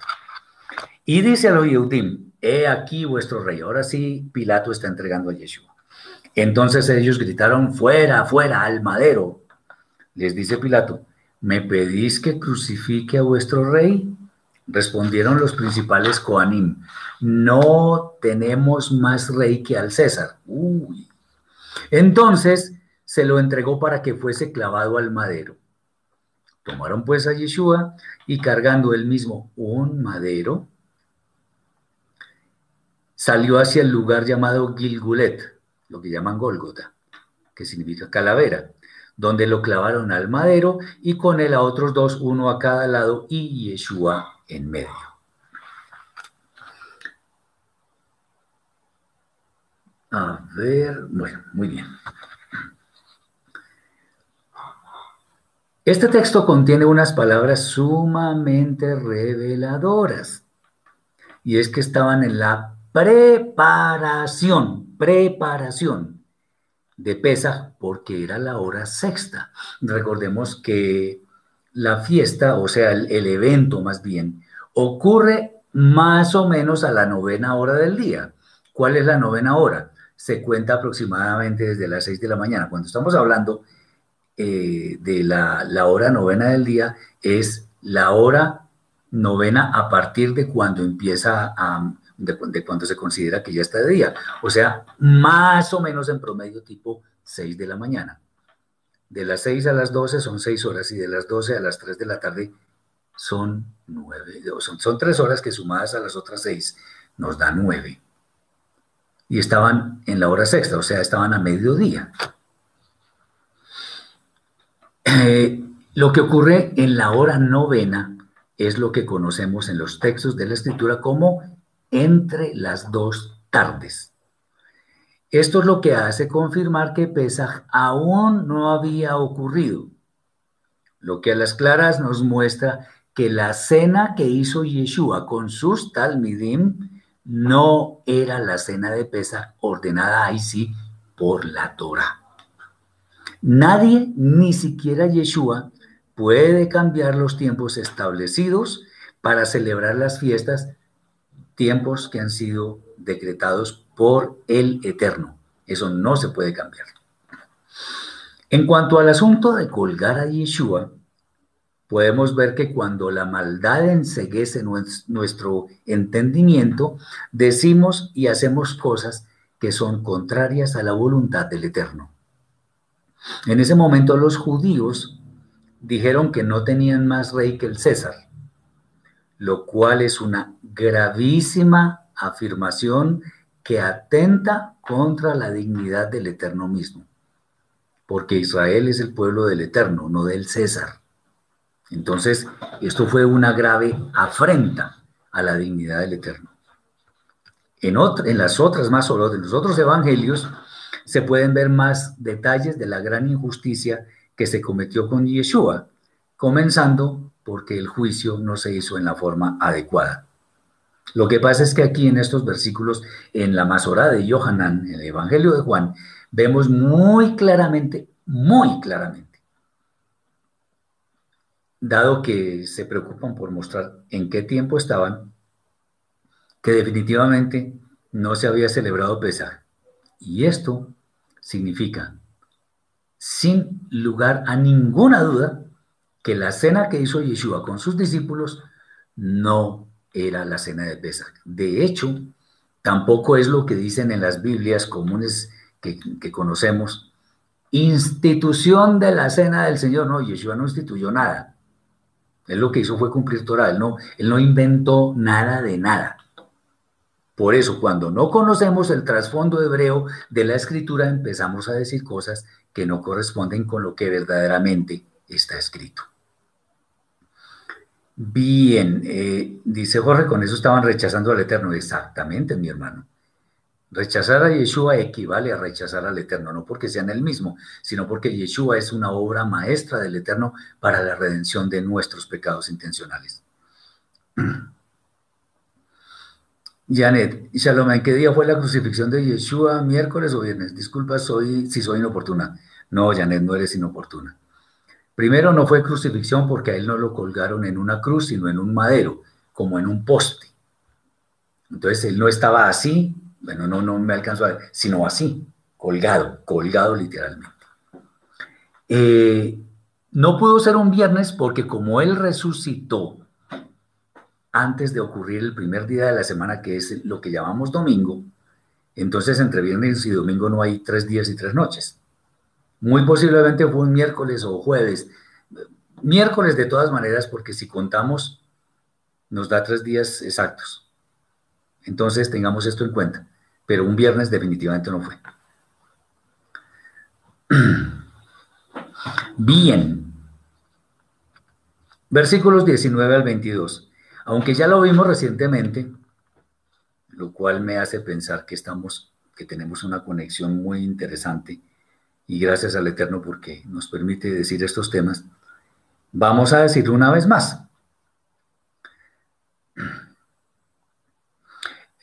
A: Y dice a los Yehudim, he aquí vuestro rey. Ahora sí, Pilato está entregando a Yeshua. Entonces ellos gritaron, fuera, fuera, al madero. Les dice Pilato, ¿me pedís que crucifique a vuestro rey? Respondieron los principales Coanim, no tenemos más rey que al César. Uy. Entonces se lo entregó para que fuese clavado al madero. Tomaron pues a Yeshua y cargando él mismo un madero, salió hacia el lugar llamado Gilgulet lo que llaman Gólgota, que significa calavera, donde lo clavaron al madero y con él a otros dos, uno a cada lado y Yeshua en medio. A ver, bueno, muy bien. Este texto contiene unas palabras sumamente reveladoras, y es que estaban en la preparación preparación de pesa porque era la hora sexta. Recordemos que la fiesta, o sea, el, evento más bien, ocurre más o menos a la novena hora del día. ¿Cuál es la novena hora? Se cuenta aproximadamente desde las seis de la mañana. Cuando estamos hablando eh, de la, la hora novena del día, es la hora novena a partir de cuando empieza a, de, cuando se considera que ya está de día. O sea, más o menos en promedio tipo 6 de la mañana. De las 6 a las 12 son 6 horas y de las 12 a las 3 de la tarde son 9. Son, son 3 horas que sumadas a las otras 6 nos da 9. Y estaban en la hora sexta, o sea, estaban a mediodía. Eh, lo que ocurre en la hora novena es lo que conocemos en los textos de la escritura como entre las dos tardes. Esto es lo que hace confirmar que Pesach aún no había ocurrido, lo que a las claras nos muestra que la cena que hizo Yeshua con sus talmidim no era la cena de Pesach ordenada ahí sí por la Torah. Nadie, ni siquiera Yeshua, puede cambiar los tiempos establecidos para celebrar las fiestas tiempos que han sido decretados por el Eterno. Eso no se puede cambiar. En cuanto al asunto de colgar a Yeshua, podemos ver que cuando la maldad enseguece nuestro entendimiento, decimos y hacemos cosas que son contrarias a la voluntad del Eterno. En ese momento los judíos dijeron que no tenían más rey que el César, lo cual es una gravísima afirmación que atenta contra la dignidad del Eterno mismo, porque Israel es el pueblo del Eterno, no del César. Entonces, esto fue una grave afrenta a la dignidad del Eterno. En, en las otras más solo de los otros evangelios se pueden ver más detalles de la gran injusticia que se cometió con Yeshua, comenzando porque el juicio no se hizo en la forma adecuada. Lo que pasa es que aquí en estos versículos, en la Masorá de Yohanan, en el Evangelio de Juan, vemos muy claramente, muy claramente, dado que se preocupan por mostrar en qué tiempo estaban, que definitivamente no se había celebrado Pesaj. Y esto significa, sin lugar a ninguna duda, que la cena que hizo Yeshua con sus discípulos no era la cena de Pesach. De hecho, tampoco es lo que dicen en las Biblias comunes que, conocemos, institución de la cena del Señor. No, Yeshua no instituyó nada. Él lo que hizo fue cumplir Torah. No, él no inventó nada de nada. Por eso, cuando no conocemos el trasfondo hebreo de la escritura, empezamos a decir cosas que no corresponden con lo que verdaderamente está escrito. Bien, eh, dice Jorge, con eso estaban rechazando al Eterno. Exactamente, mi hermano. Rechazar a Yeshua equivale a rechazar al Eterno, no porque sean el mismo, sino porque Yeshua es una obra maestra del Eterno para la redención de nuestros pecados intencionales. (clears throat) Janet, Shalom, ¿en qué día fue la crucifixión de Yeshua? ¿Miércoles o viernes? Disculpa soy, si soy inoportuna. No, Janet, no eres inoportuna. Primero no fue crucifixión porque a él no lo colgaron en una cruz, sino en un madero, como en un poste. Entonces él no estaba así, bueno, no, no me alcanzó a ver, sino así, colgado, colgado literalmente. Eh, no pudo ser un viernes porque como él resucitó antes de ocurrir el primer día de la semana, que es lo que llamamos domingo, entonces entre viernes y domingo no hay tres días y tres noches. Muy posiblemente fue un miércoles o jueves. Miércoles de todas maneras, porque si contamos, nos da tres días exactos. Entonces tengamos esto en cuenta. Pero un viernes definitivamente no fue. (clears throat) Bien. Versículos 19 al 22. Aunque ya lo vimos recientemente, lo cual me hace pensar que estamos, que tenemos una conexión muy interesante y gracias al Eterno porque nos permite decir estos temas, vamos a decirlo una vez más. (clears throat)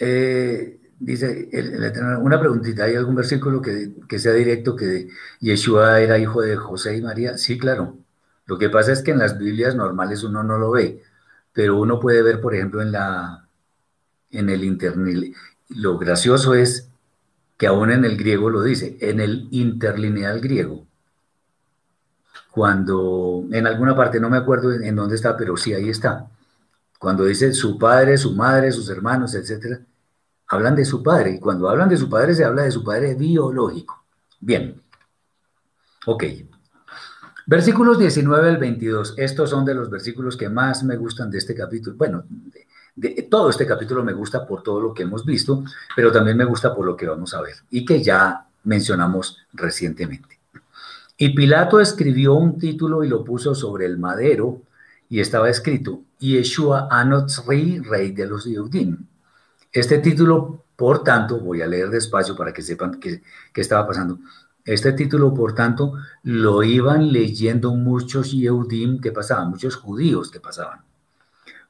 A: Eh, dice el, Eterno, una preguntita, ¿hay algún versículo que, que, sea directo que Yeshua era hijo de José y María? Sí, claro. Lo que pasa es que en las Biblias normales uno no lo ve pero uno puede ver, por ejemplo, en, la, en el internet, lo gracioso es que aún en el griego lo dice, en el interlineal griego, cuando en alguna parte, no me acuerdo en, dónde está, pero sí ahí está, cuando dice su padre, su madre, sus hermanos, etcétera, hablan de su padre, y cuando hablan de su padre se habla de su padre biológico. Bien, ok. Versículos 19 al 22, estos son de los versículos que más me gustan de este capítulo. Bueno, todo este capítulo me gusta por todo lo que hemos visto, pero también me gusta por lo que vamos a ver y que ya mencionamos recientemente. Y Pilato escribió un título y lo puso sobre el madero y estaba escrito, Yeshua Anotzri, rey de los Yehudim. Este título, por tanto, voy a leer despacio para que sepan qué, qué estaba pasando. Este título, por tanto, lo iban leyendo muchos Yehudim que pasaban, muchos judíos que pasaban.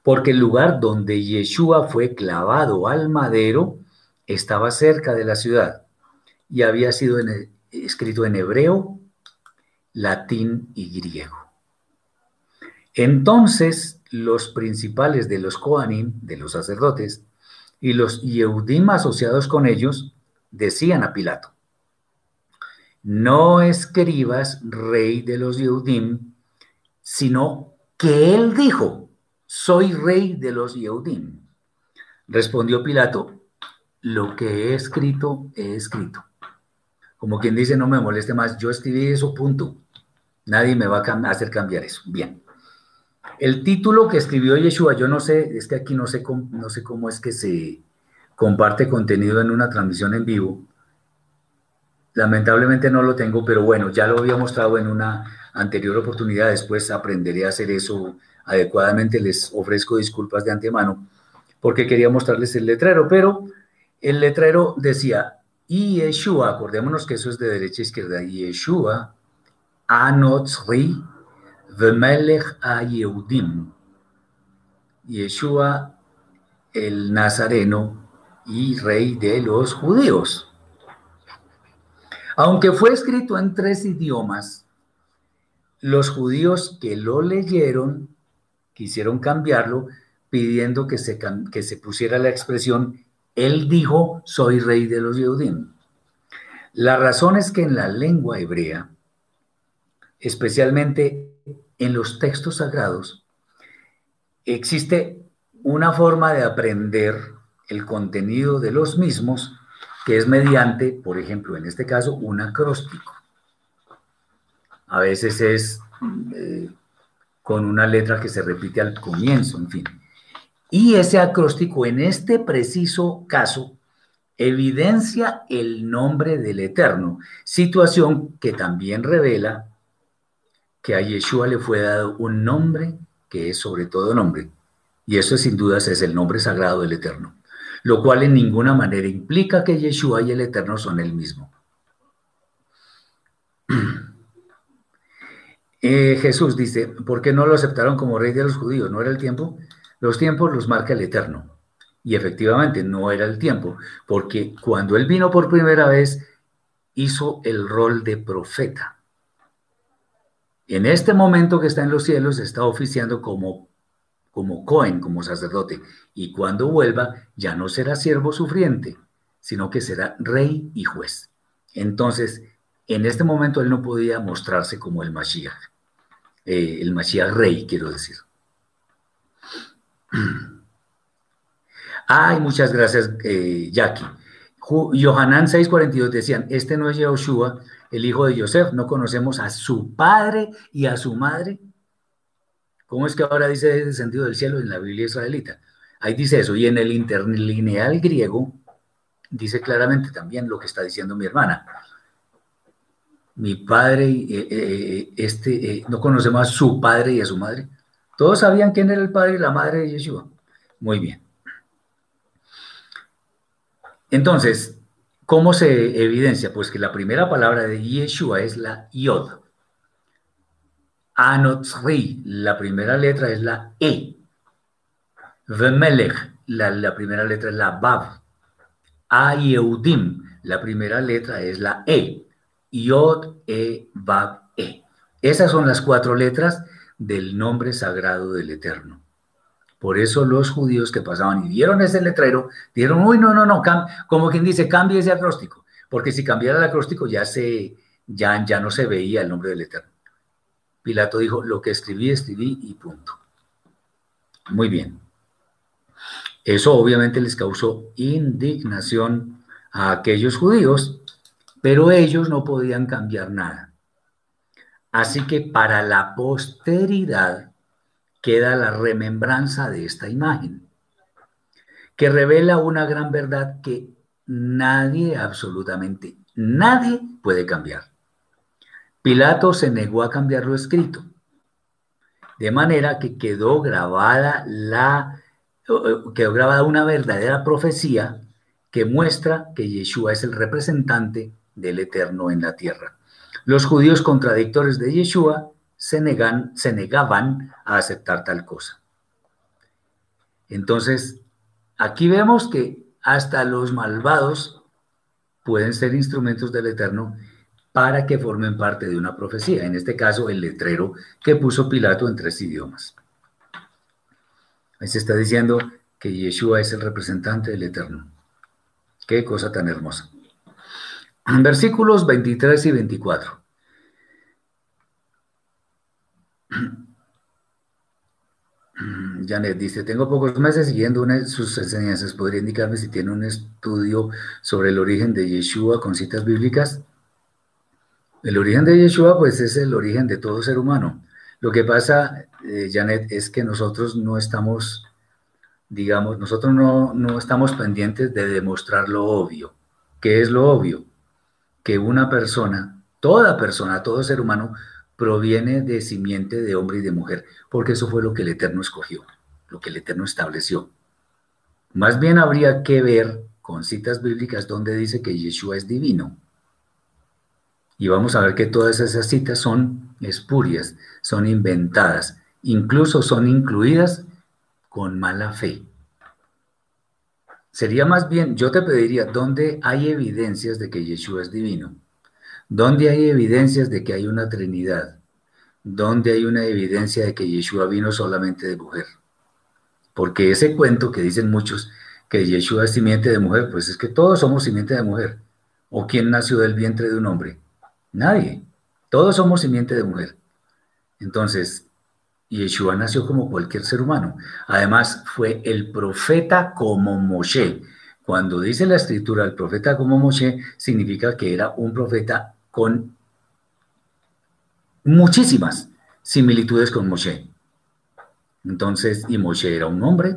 A: Porque el lugar donde Yeshua fue clavado al madero estaba cerca de la ciudad y había sido escrito en hebreo, latín y griego. Entonces, los principales de los Kohanim, de los sacerdotes, Y los Yehudim asociados con ellos decían a Pilato, no escribas rey de los Yehudim, sino que él dijo, soy rey de los Yehudim. Respondió Pilato, lo que he escrito, he escrito. Como quien dice, no me moleste más, yo escribí eso, punto. Nadie me va a hacer cambiar eso. Bien. El título que escribió Yeshua, yo no sé, es que aquí no sé, no sé cómo es que se comparte contenido en una transmisión en vivo. Lamentablemente no lo tengo, pero bueno, ya lo había mostrado en una anterior oportunidad. Después aprenderé a hacer eso adecuadamente. Les ofrezco disculpas de antemano porque quería mostrarles el letrero, pero el letrero decía, Yeshua, acordémonos que eso es de derecha a izquierda, Yeshua, Anotzri, Vemelech a Yehudim. Yeshua, el Nazareno y rey de los judíos. Aunque fue escrito en tres idiomas, los judíos que lo leyeron quisieron cambiarlo pidiendo que se, que se pusiera la expresión él dijo, soy rey de los Yehudim. La razón es que en la lengua hebrea, especialmente en los textos sagrados, existe una forma de aprender el contenido de los mismos que es mediante, por ejemplo, en este caso, un acróstico. A veces es eh, con una letra que se repite al comienzo, en fin. Y ese acróstico en este preciso caso evidencia el nombre del Eterno, situación que también revela que a Yeshua le fue dado un nombre que es sobre todo nombre, y eso sin dudas es el nombre sagrado del Eterno, lo cual en ninguna manera implica que Yeshua y el Eterno son el mismo. (clears throat) Eh, Jesús dice, ¿por qué no lo aceptaron como rey de los judíos? ¿No era el tiempo? Los tiempos los marca el Eterno. Y efectivamente no era el tiempo, porque cuando Él vino por primera vez, hizo el rol de profeta. En este momento que está en los cielos, está oficiando como, como Cohen, como sacerdote. Y cuando vuelva, ya no será siervo sufriente, sino que será rey y juez. Entonces, en este momento él no podía mostrarse como el Mashiach, eh, el Mashiach rey, quiero decir. Ay, muchas gracias, eh, Jackie. Johanan 6:42 decían, este no es Yahushua, el hijo de Yosef, no conocemos a su padre y a su madre. ¿Cómo es que ahora dice descendido del cielo en la Biblia israelita? Ahí dice eso, y en el interlineal griego dice claramente también lo que está diciendo mi hermana. Mi padre, eh, eh, este, no conocemos a su padre y a su madre. Todos sabían quién era el padre y la madre de Yeshua. Muy bien. Entonces, ¿cómo se evidencia? Pues que la primera palabra de Yeshua es la Yod. Anotzri, la primera letra es la E. Vemelech, la, la primera letra es la Bav. Ayeudim, la primera letra es la E. Yod, E, Bav, E. Esas son las cuatro letras del nombre sagrado del Eterno. Por eso los judíos que pasaban y vieron ese letrero, dijeron, uy, no, no, no, como quien dice, cambie ese acróstico, porque si cambiara el acróstico ya, se, ya, ya no se veía el nombre del Eterno. Pilato dijo, lo que escribí, escribí y punto. Muy bien. Eso obviamente les causó indignación a aquellos judíos, pero ellos no podían cambiar nada. Así que para la posteridad queda la remembranza de esta imagen, que revela una gran verdad que nadie, absolutamente nadie puede cambiar. Pilato se negó a cambiar lo escrito, de manera que quedó grabada la una verdadera profecía que muestra que Yeshua es el representante del Eterno en la tierra. Los judíos contradictores de Yeshua se, negan, se negaban a aceptar tal cosa. Entonces, aquí vemos que hasta los malvados pueden ser instrumentos del Eterno para que formen parte de una profecía, en este caso el letrero que puso Pilato en tres idiomas. Ahí se está diciendo que Yeshua es el representante del Eterno. Qué cosa tan hermosa. Versículos 23 y 24. (clears throat) Janet dice, tengo pocos meses siguiendo una sus enseñanzas. ¿Podría indicarme si tiene un estudio sobre el origen de Yeshua con citas bíblicas? El origen de Yeshua, pues, es el origen de todo ser humano. Lo que pasa, eh, Janet, es que nosotros no estamos, digamos, nosotros no, no estamos pendientes de demostrar lo obvio. ¿Qué es lo obvio? Que una persona, toda persona, todo ser humano, proviene de simiente de hombre y de mujer, porque eso fue lo que el Eterno escogió, lo que el Eterno estableció. Más bien habría que ver con citas bíblicas donde dice que Yeshua es divino. Y vamos a ver que todas esas citas son espurias, son inventadas, incluso son incluidas con mala fe. Sería más bien, yo te pediría, ¿dónde hay evidencias de que Yeshua es divino? ¿Dónde hay evidencias de que hay una Trinidad? ¿Dónde hay una evidencia de que Yeshua vino solamente de mujer? Porque ese cuento que dicen muchos, que Yeshua es simiente de mujer, pues es que todos somos simiente de mujer. ¿O quién nació del vientre de un hombre? Nadie. Todos somos simiente de mujer. Entonces, Yeshua nació como cualquier ser humano. Además, fue el profeta como Moshe. Cuando dice la escritura el profeta como Moshe, significa que era un profeta con muchísimas similitudes con Moshe. Entonces, y Moshe era un hombre,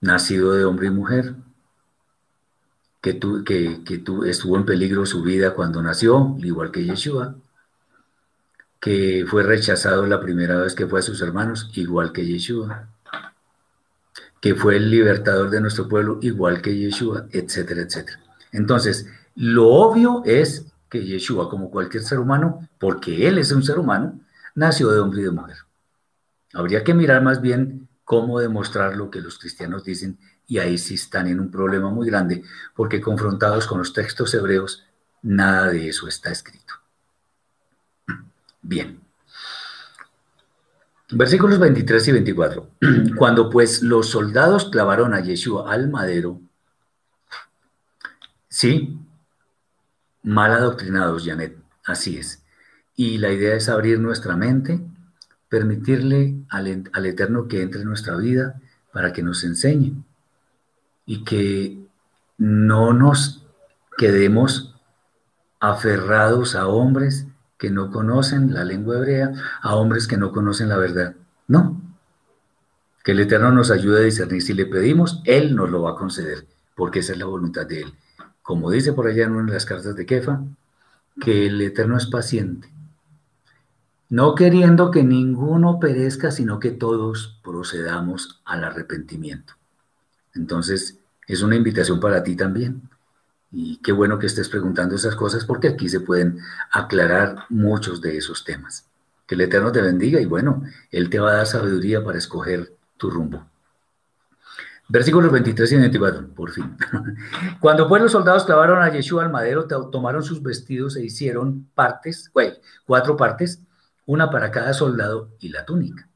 A: nacido de hombre y mujer, que, que, estuvo en peligro su vida cuando nació, igual que Yeshua, que fue rechazado la primera vez que fue a sus hermanos, igual que Yeshua, que fue el libertador de nuestro pueblo, igual que Yeshua, etcétera, etcétera. Entonces, lo obvio es que Yeshua, como cualquier ser humano, porque él es un ser humano, nació de hombre y de mujer. Habría que mirar más bien cómo demostrar lo que los cristianos dicen y ahí sí están en un problema muy grande, porque confrontados con los textos hebreos, nada de eso está escrito. Bien. Versículos 23 y 24. (clears throat) Cuando pues los soldados clavaron a Yeshua al madero, sí, mal adoctrinados, Janet, así es. Y la idea es abrir nuestra mente, permitirle al, al, Eterno que entre en nuestra vida para que nos enseñe y que no nos quedemos aferrados a hombres que no conocen la lengua hebrea, a hombres que no conocen la verdad. No. Que el Eterno nos ayude a discernir. Si le pedimos, Él nos lo va a conceder, porque esa es la voluntad de Él como dice por allá en una de las cartas de Kefa, que el Eterno es paciente, no queriendo que ninguno perezca, sino que todos procedamos al arrepentimiento. Entonces, es una invitación para ti también. Y qué bueno que estés preguntando esas cosas porque aquí se pueden aclarar muchos de esos temas. Que el Eterno te bendiga y bueno, Él te va a dar sabiduría para escoger tu rumbo. Versículos 23 y 24, por fin. (laughs) Cuando pues los soldados clavaron a Yeshua al madero, tomaron sus vestidos e hicieron partes, cuatro partes, una para cada soldado y la túnica.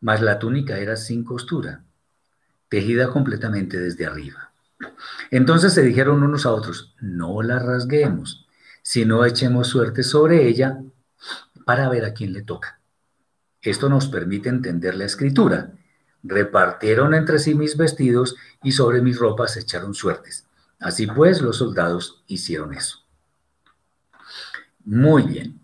A: Mas la túnica era sin costura, tejida completamente desde arriba. Entonces se dijeron unos a otros, no la rasguemos, sino echemos suerte sobre ella para ver a quién le toca. Esto nos permite entender la escritura repartieron entre sí mis vestidos y sobre mis ropas echaron suertes. Así pues, los soldados hicieron eso. Muy bien.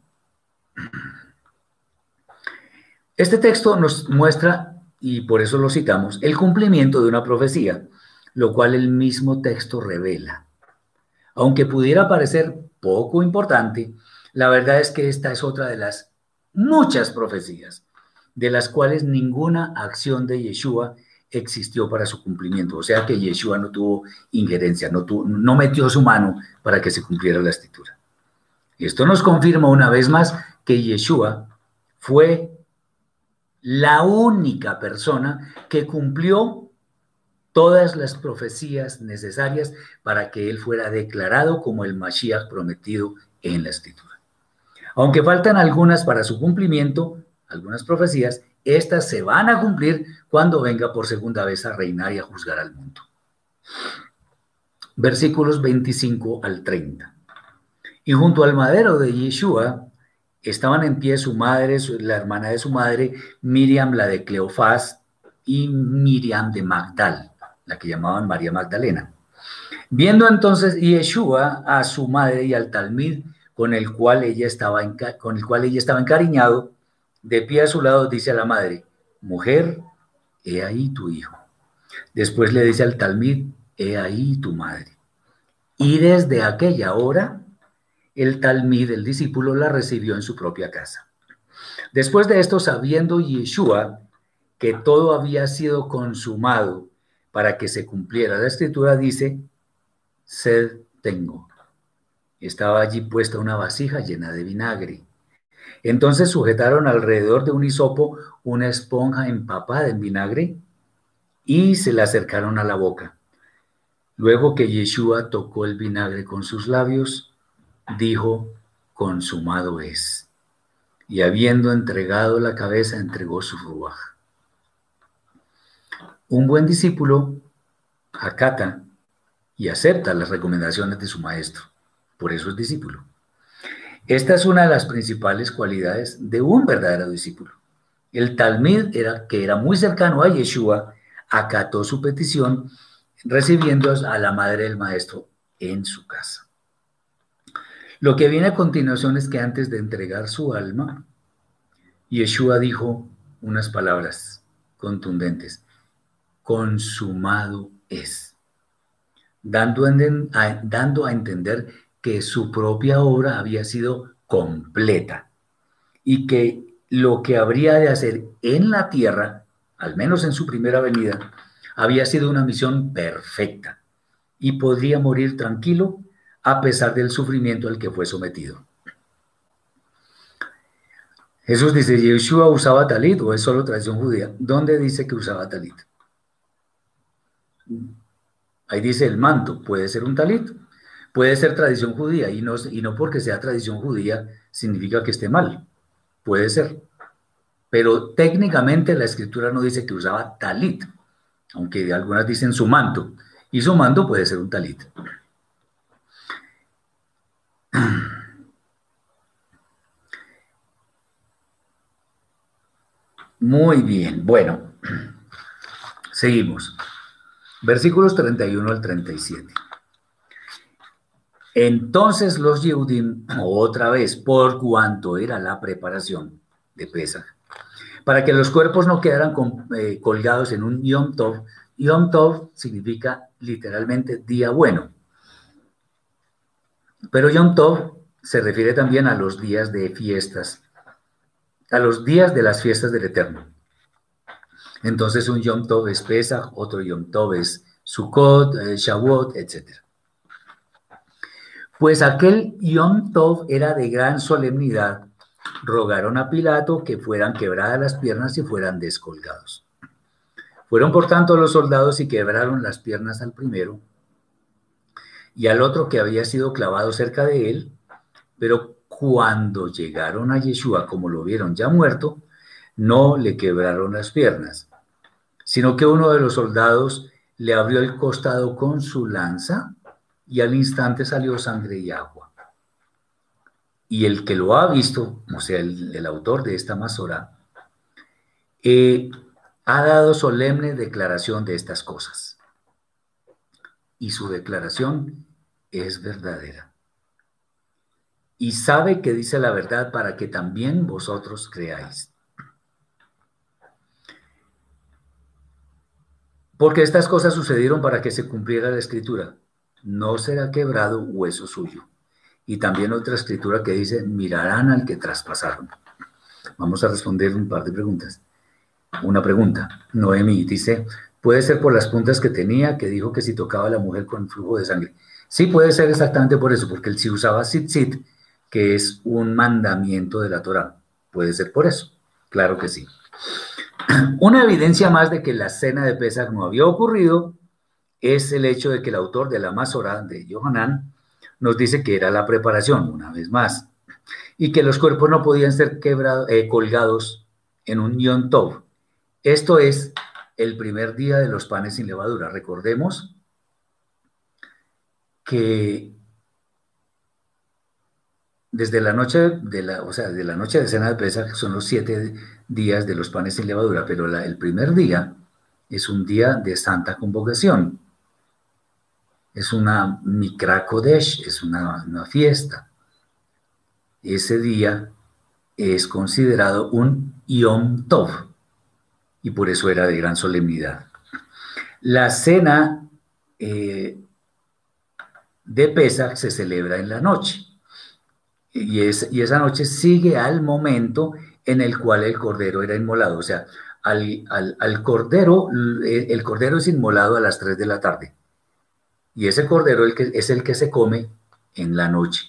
A: Este texto nos muestra, y por eso lo citamos, el cumplimiento de una profecía, lo cual el mismo texto revela. Aunque pudiera parecer poco importante, la verdad es que esta es otra de las muchas profecías de las cuales ninguna acción de Yeshua existió para su cumplimiento. O sea que Yeshua no tuvo injerencia, no, no metió su mano para que se cumpliera la escritura. Esto nos confirma una vez más que Yeshua fue la única persona que cumplió todas las profecías necesarias para que él fuera declarado como el Mashiach prometido en la escritura. Aunque faltan algunas para su cumplimiento, algunas profecías, estas se van a cumplir cuando venga por segunda vez a reinar y a juzgar al mundo. Versículos 25 al 30. Y junto al madero de Yeshua estaban en pie su madre, la hermana de su madre, Miriam, la de Cleofás, y Miriam de Magdal, la que llamaban María Magdalena. Viendo entonces Yeshua a su madre y al talmid con el cual ella estaba, con el cual ella estaba encariñado, de pie a su lado dice a la madre, mujer, he ahí tu hijo. Después le dice al talmid, he ahí tu madre. Y desde aquella hora, el talmid, el discípulo, la recibió en su propia casa. Después de esto, sabiendo Yeshua que todo había sido consumado para que se cumpliera la escritura, dice, sed tengo. Estaba allí puesta una vasija llena de vinagre. Entonces sujetaron alrededor de un hisopo una esponja empapada en vinagre y se la acercaron a la boca. Luego que Yeshua tocó el vinagre con sus labios, dijo, consumado es. Y habiendo entregado la cabeza, entregó su ruaj. Un buen discípulo acata y acepta las recomendaciones de su maestro. Por eso es discípulo. Esta es una de las principales cualidades de un verdadero discípulo. El Talmud, era, que era muy cercano a Yeshua, acató su petición recibiendo a la madre del maestro en su casa. Lo que viene a continuación es que antes de entregar su alma, Yeshua dijo unas palabras contundentes, consumado es, dando, a, dando a entender que su propia obra había sido completa y que lo que habría de hacer en la tierra, al menos en su primera venida, había sido una misión perfecta y podría morir tranquilo a pesar del sufrimiento al que fue sometido. Jesús dice, ¿Yeshua usaba talit o es solo tradición judía? ¿Dónde dice que usaba talit? Ahí dice el manto, puede ser un talit, puede ser tradición judía y no, y no porque sea tradición judía significa que esté mal, puede ser. Pero técnicamente la escritura no dice que usaba talit, aunque algunas dicen su manto, y su manto puede ser un talit. Muy bien, bueno, seguimos. Versículos 31 al 37. Entonces los Yehudim, otra vez, por cuanto era la preparación de Pesach, para que los cuerpos no quedaran eh, colgados en un Yom Tov. Yom Tov significa literalmente día bueno. Pero Yom Tov se refiere también a los días de fiestas, a los días de las fiestas del Eterno. Entonces un Yom Tov es Pesach, otro Yom Tov es Sukkot, eh, Shavuot, etc. Pues aquel Yom Tov era de gran solemnidad. Rogaron a Pilato que fueran quebradas las piernas y fueran descolgados. Fueron por tanto los soldados y quebraron las piernas al primero y al otro que había sido clavado cerca de él, pero cuando llegaron a Yeshua, como lo vieron ya muerto, no le quebraron las piernas, sino que uno de los soldados le abrió el costado con su lanza y al instante salió sangre y agua. Y el que lo ha visto, o sea, el, autor de esta masora, eh, ha dado solemne declaración de estas cosas. Y su declaración es verdadera. Y sabe que dice la verdad para que también vosotros creáis. Porque estas cosas sucedieron para que se cumpliera la escritura. No será quebrado hueso suyo. Y también otra escritura que dice, mirarán al que traspasaron. Vamos a responder un par de preguntas. Una pregunta. Noemi dice, puede ser por las puntas que tenía, que dijo que si tocaba a la mujer con flujo de sangre. Sí, puede ser exactamente por eso, porque él sí usaba sit que es un mandamiento de la Torah. Puede ser por eso. Claro que sí. Una evidencia más de que la cena de Pesach no había ocurrido es el hecho de que el autor de la Masorá de Yohanan nos dice que era la preparación, una vez más, y que los cuerpos no podían ser quebrados, eh, colgados en un Yom Tov. Esto es el primer día de los panes sin levadura. Recordemos que desde la noche de la, o sea, de la noche de cena de Pesach son los siete días de los panes sin levadura, pero el primer día es un día de santa convocación. Es una Mikra Kodesh, es una, fiesta. Ese día es considerado un Yom Tov y por eso era de gran solemnidad. La cena eh, de Pesach se celebra en la noche y esa noche sigue al momento en el cual el cordero era inmolado, o sea, al, al, cordero, el cordero es inmolado a las 3 de la tarde. Y ese cordero es el que se come en la noche.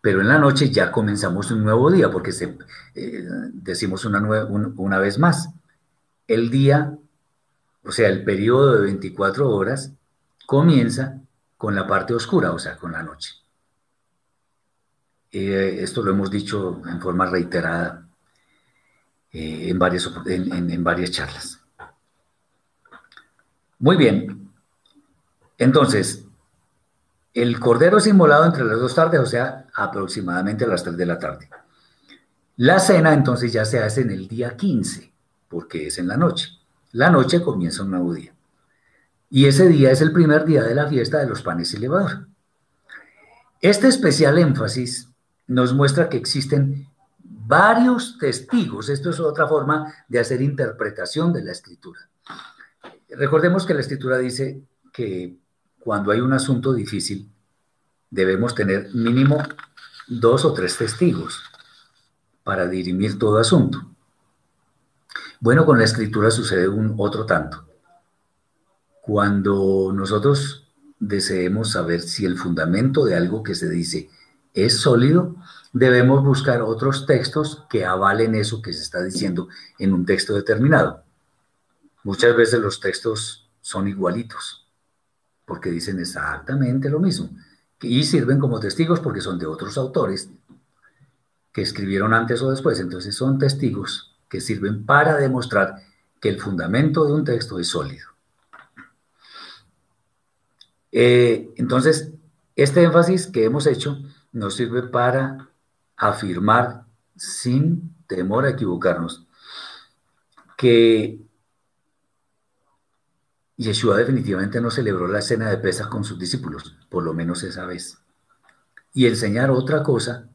A: Pero en la noche ya comenzamos un nuevo día, porque eh, decimos una, una vez más, el día, o sea, el periodo de 24 horas, comienza con la parte oscura, o sea, con la noche. Eh, esto lo hemos dicho en forma reiterada eh, en, varias, en varias charlas. Muy bien. Entonces, el cordero es inmolado entre las dos tardes, o sea, aproximadamente a las 3 de la tarde. La cena entonces ya se hace en el día 15, porque es en la noche. La noche comienza un nuevo día. Y ese día es el primer día de la fiesta de los panes y levadura. Este especial énfasis nos muestra que existen varios testigos. Esto es otra forma de hacer interpretación de la escritura. Recordemos que la escritura dice que cuando hay un asunto difícil, debemos tener mínimo dos o tres testigos para dirimir todo asunto. Bueno, con la escritura sucede un otro tanto. Cuando nosotros deseemos saber si el fundamento de algo que se dice es sólido, debemos buscar otros textos que avalen eso que se está diciendo en un texto determinado. Muchas veces los textos son igualitos porque dicen exactamente lo mismo. Y sirven como testigos porque son de otros autores que escribieron antes o después. Entonces son testigos que sirven para demostrar que el fundamento de un texto es sólido. Eh, entonces, este énfasis que hemos hecho nos sirve para afirmar sin temor a equivocarnos que Yeshua definitivamente no celebró la cena de pesas con sus discípulos, por lo menos esa vez. Y enseñar otra cosa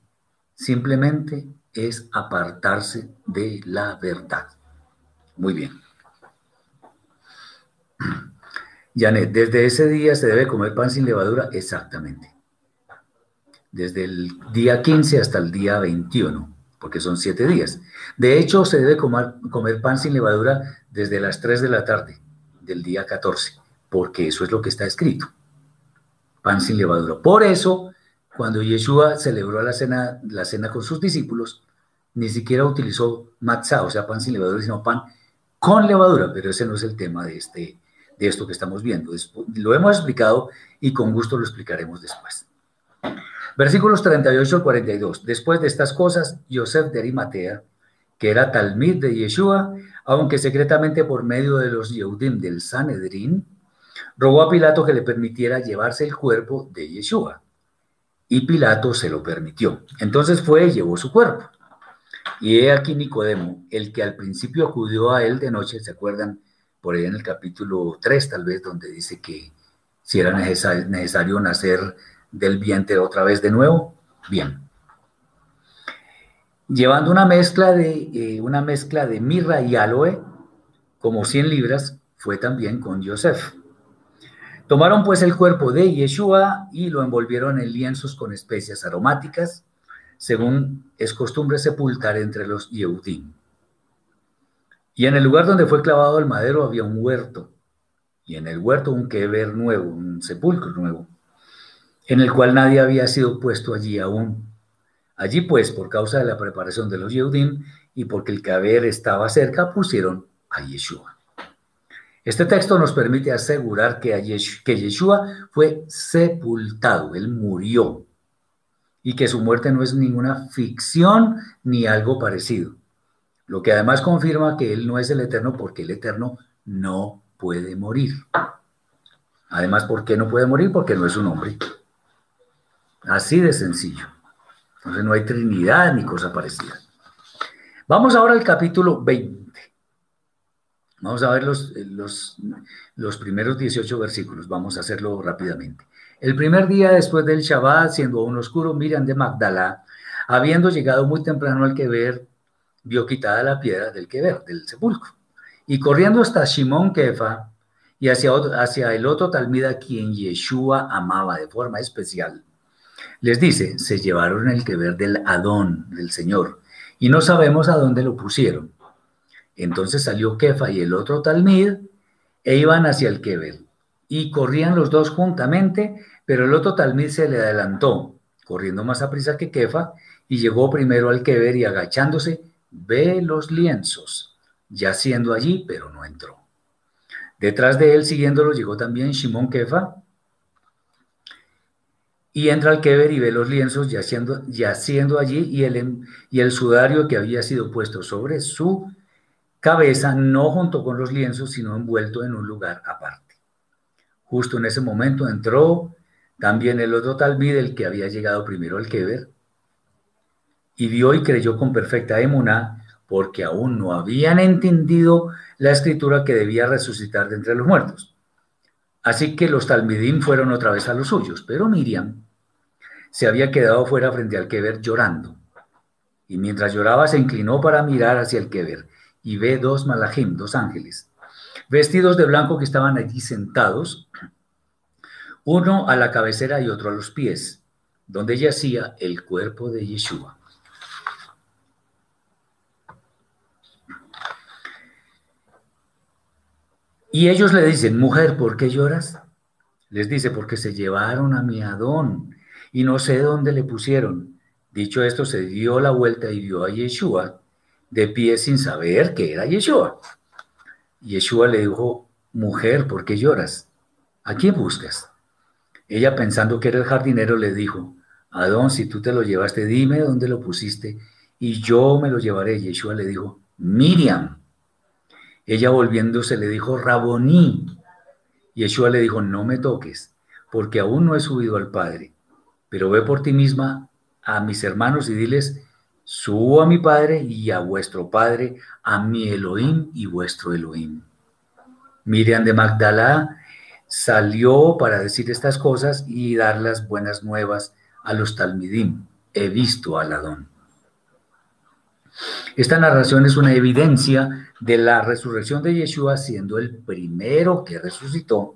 A: simplemente es apartarse de la verdad. Muy bien. (clears throat) Janet, desde ese día se debe comer pan sin levadura, exactamente. Desde el día 15 hasta el día 21, porque son siete días. De hecho, se debe comer, pan sin levadura desde las 3 de la tarde del día 14, porque eso es lo que está escrito. Pan sin levadura. Por eso, cuando Yeshua celebró la cena, la cena con sus discípulos, ni siquiera utilizó matzah, o sea, pan sin levadura, sino pan con levadura, pero ese no es el tema de, este, de esto que estamos viendo. Lo hemos explicado y con gusto lo explicaremos después. Versículos 38 al 42. Después de estas cosas, Yosef de Arimatea, que era talmid de Yeshua, aunque secretamente por medio de los Yehudim del Sanedrín, rogó a Pilato que le permitiera llevarse el cuerpo de Yeshua. Y Pilato se lo permitió. Entonces fue y llevó su cuerpo. Y he aquí Nicodemo, el que al principio acudió a él de noche, ¿se acuerdan? Por ahí en el capítulo 3 tal vez, donde dice que si era necesario, necesario nacer del vientre otra vez de nuevo. Bien llevando una mezcla de, eh, una mezcla de mirra y aloe, como 100 libras, fue también con Yosef. Tomaron pues el cuerpo de Yeshua y lo envolvieron en lienzos con especias aromáticas, según es costumbre sepultar entre los Yehudim. Y en el lugar donde fue clavado el madero había un huerto, y en el huerto un quever nuevo, un sepulcro nuevo, en el cual nadie había sido puesto allí aún Allí pues, por causa de la preparación de los Yehudim y porque el caber estaba cerca, pusieron a Yeshua. Este texto nos permite asegurar que, que Yeshua fue sepultado, él murió, y que su muerte no es ninguna ficción ni algo parecido. lo que además confirma que Él no es el Eterno porque el Eterno no puede morir. Además, ¿por qué no puede morir? Porque no es un hombre. Así de sencillo. Entonces no hay Trinidad ni cosa parecida. Vamos ahora al capítulo 20. Vamos a ver los, los, los primeros 18 versículos. Vamos a hacerlo rápidamente. El primer día después del Shabbat, siendo aún oscuro, Miriam de Magdala, habiendo llegado muy temprano al Keber, vio quitada la piedra del Keber, del sepulcro. Y corriendo hasta Shimón Kefa y hacia, hacia el otro Talmida, quien Yeshua amaba de forma especial, les dice, se llevaron el Keber del Adón, del Señor, y no sabemos a dónde lo pusieron. Entonces salió Kefa y el otro Talmid e iban hacia el Keber. Y corrían los dos juntamente, pero el otro Talmid se le adelantó, corriendo más a prisa que Kefa, y llegó primero al Keber y agachándose, ve los lienzos, yaciendo allí, pero no entró. Detrás de él, siguiéndolo, llegó también Shimón Kefa, y entra al Keber y ve los lienzos yaciendo, yaciendo allí y el, y el sudario que había sido puesto sobre su cabeza, no junto con los lienzos, sino envuelto en un lugar aparte. Justo en ese momento entró también el otro talmid, el que había llegado primero al Keber, y vio y creyó con perfecta emuná, porque aún no habían entendido la escritura que debía resucitar de entre los muertos. Así que los talmidim fueron otra vez a los suyos, pero Miriam se había quedado fuera frente al Keber llorando. Y mientras lloraba se inclinó para mirar hacia el Keber y ve dos malajim, dos ángeles, vestidos de blanco que estaban allí sentados uno a la cabecera y otro a los pies, donde yacía el cuerpo de Yeshua. Y ellos le dicen, mujer, ¿por qué lloras? Les dice, porque se llevaron a mi Adón y no sé dónde le pusieron. Dicho esto, se dio la vuelta y vio a Yeshua de pie sin saber que era Yeshua. Yeshua le dijo, mujer, ¿por qué lloras? ¿A quién buscas? Ella pensando que era el jardinero le dijo, Adón, si tú te lo llevaste, dime dónde lo pusiste y yo me lo llevaré. Yeshua le dijo, Miriam. Ella volviéndose le dijo, Raboní. Yeshua le dijo, no me toques, porque aún no he subido al Padre, pero ve por ti misma a mis hermanos y diles, subo a mi Padre y a vuestro Padre, a mi Elohim y vuestro Elohim. Miriam de Magdala salió para decir estas cosas y dar las buenas nuevas a los Talmidim. He visto al Adón. Esta narración es una evidencia de la resurrección de Yeshua siendo el primero que resucitó,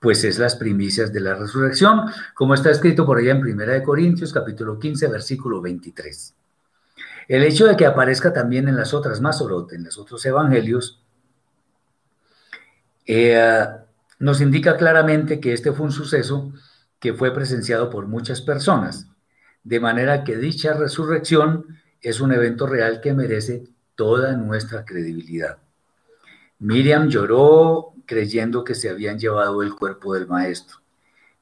A: pues es las primicias de la resurrección, como está escrito por allá en 1 Corintios capítulo 15 versículo 23. El hecho de que aparezca también en las otras Masorot, en los otros evangelios, eh, nos indica claramente que este fue un suceso que fue presenciado por muchas personas, de manera que dicha resurrección es un evento real que merece toda nuestra credibilidad. Miriam lloró creyendo que se habían llevado el cuerpo del maestro,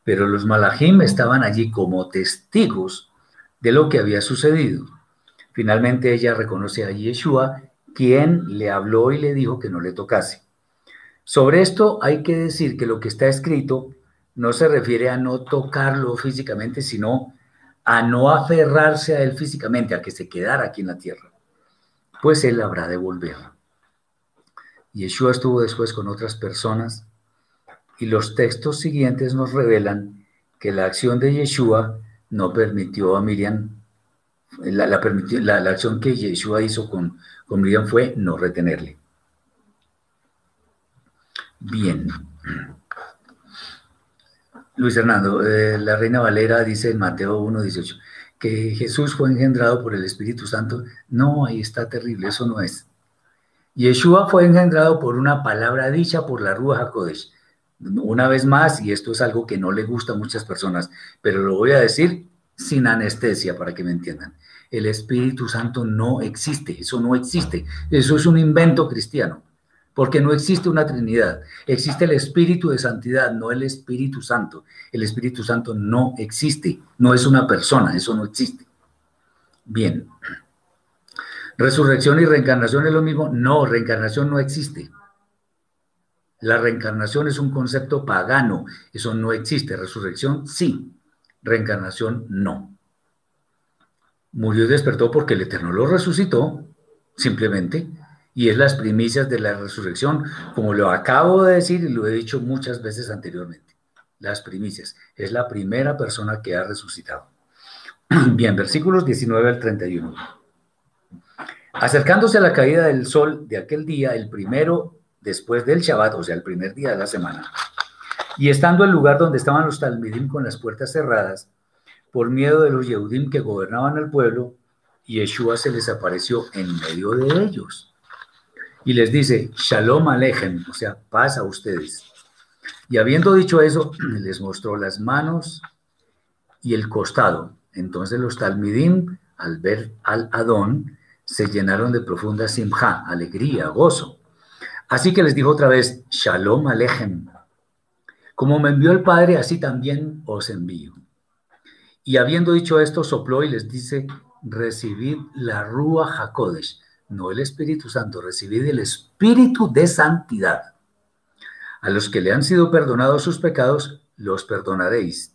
A: pero los malajim estaban allí como testigos de lo que había sucedido. Finalmente ella reconoce a Yeshua, quien le habló y le dijo que no le tocase. Sobre esto hay que decir que lo que está escrito no se refiere a no tocarlo físicamente, sino a no aferrarse a él físicamente, a que se quedara aquí en la tierra, pues él habrá de volver. Yeshua estuvo después con otras personas y los textos siguientes nos revelan que la acción de Yeshua no permitió a Miriam, la, la, acción que Yeshua hizo con, con Miriam fue no retenerle. Bien. Luis Hernando, eh, la Reina Valera dice en Mateo 1.18 que Jesús fue engendrado por el Espíritu Santo. No, ahí está terrible, eso no es. Yeshua fue engendrado por una palabra dicha por la Rúa HaKodesh. Una vez más, y esto es algo que no le gusta a muchas personas, pero lo voy a decir sin anestesia para que me entiendan. El Espíritu Santo no existe, eso no existe, eso es un invento cristiano porque no existe una Trinidad. Existe el Espíritu de Santidad, no el Espíritu Santo. El Espíritu Santo no existe, no es una persona, eso no existe. Bien. ¿Resurrección y reencarnación es lo mismo? No, reencarnación no existe. La reencarnación es un concepto pagano, eso no existe. Resurrección sí, reencarnación no. Murió y despertó porque el Eterno lo resucitó, simplemente, y es las primicias de la resurrección, como lo acabo de decir y lo he dicho muchas veces anteriormente. Las primicias, es la primera persona que ha resucitado. (clears throat) Bien, versículos 19 al 31. Acercándose a la caída del sol de aquel día, el primero después del Shabbat, o sea, el primer día de la semana, y estando el lugar donde estaban los Talmidim con las puertas cerradas, por miedo de los Yehudim que gobernaban el pueblo, Yeshua se les apareció en medio de ellos y les dice, Shalom Alejem, o sea, paz a ustedes. Y habiendo dicho eso, (clears throat) les mostró las manos y el costado. Entonces los Talmidim, al ver al Adón, se llenaron de profunda simja, alegría, gozo. Así que les dijo otra vez, Shalom Alejem. Como me envió el Padre, así también os envío. Y habiendo dicho esto, sopló y les dice, recibid la Rúa Hakodesh, no el Espíritu Santo, recibid el Espíritu de santidad. A los que le han sido perdonados sus pecados, los perdonaréis,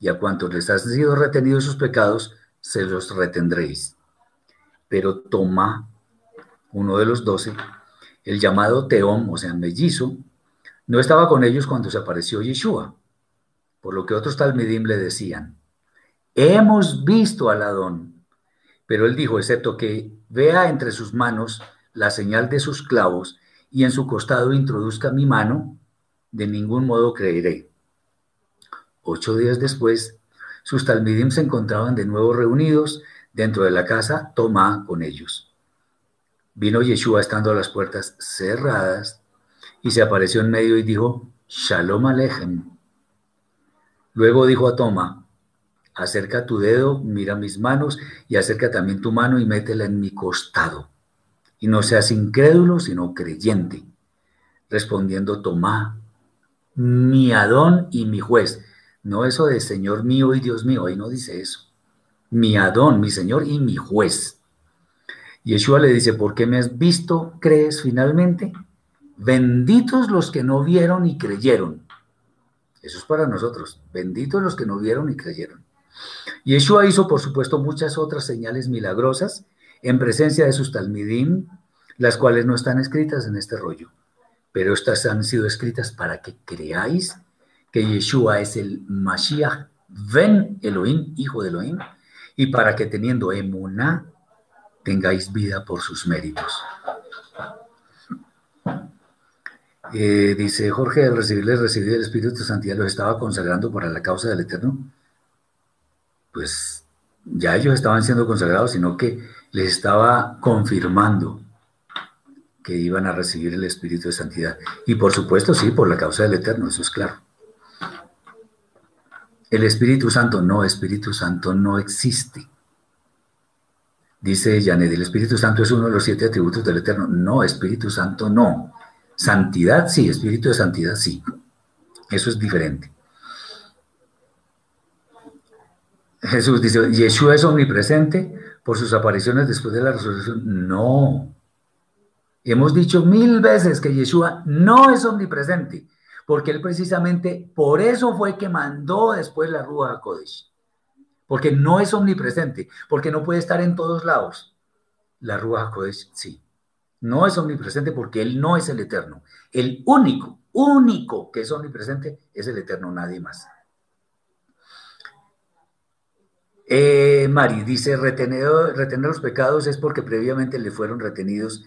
A: y a cuantos les han sido retenidos sus pecados, se los retendréis. Pero Tomá, uno de los doce, el llamado Teom, o sea, mellizo, no estaba con ellos cuando se apareció Yeshua, por lo que otros talmidim le decían, hemos visto al Adón. Pero él dijo, excepto que vea entre sus manos la señal de sus clavos y en su costado introduzca mi mano, de ningún modo creeré. Ocho días después, sus talmidim se encontraban de nuevo reunidos dentro de la casa, Tomá con ellos. Vino Yeshua estando a las puertas cerradas y se apareció en medio y dijo, Shalom Alejem. Luego dijo a Toma, acerca tu dedo, mira mis manos y acerca también tu mano y métela en mi costado. Y no seas incrédulo, sino creyente. Respondiendo Tomá, mi Adón y mi juez. No eso de Señor mío y Dios mío, ahí no dice eso. Mi Adón, mi Señor y mi juez. Yeshua le dice, ¿por qué me has visto, crees finalmente? Benditos los que no vieron y creyeron. Eso es para nosotros. Benditos los que no vieron y creyeron. Yeshua hizo, por supuesto, muchas otras señales milagrosas en presencia de sus talmidim, las cuales no están escritas en este rollo, pero estas han sido escritas para que creáis que Yeshua es el Mashiach, ven Elohim, hijo de Elohim, y para que teniendo emuná tengáis vida por sus méritos. Eh, dice Jorge, al recibirles, recibir el Espíritu de Santidad, los estaba consagrando para la causa del Eterno. Pues ya ellos estaban siendo consagrados, sino que les estaba confirmando que iban a recibir el Espíritu de Santidad. Y por supuesto, sí, por la causa del Eterno, eso es claro. El Espíritu Santo, no, Espíritu Santo no existe. Dice Janet, el Espíritu Santo es uno de los siete atributos del Eterno. No, Espíritu Santo no. Santidad sí, Espíritu de Santidad sí. Eso es diferente. Jesús dice, ¿Yeshua es omnipresente por sus apariciones después de la resurrección? No. Hemos dicho mil veces que Yeshua no es omnipresente, porque él precisamente por eso fue que mandó después la Rúa Kodesh, porque no es omnipresente, porque no puede estar en todos lados. La Rúa Kodesh sí. No es omnipresente porque Él no es el eterno. El único, único que es omnipresente es el eterno, nadie más. Eh, Mari dice, retener, retener los pecados es porque previamente le fueron retenidos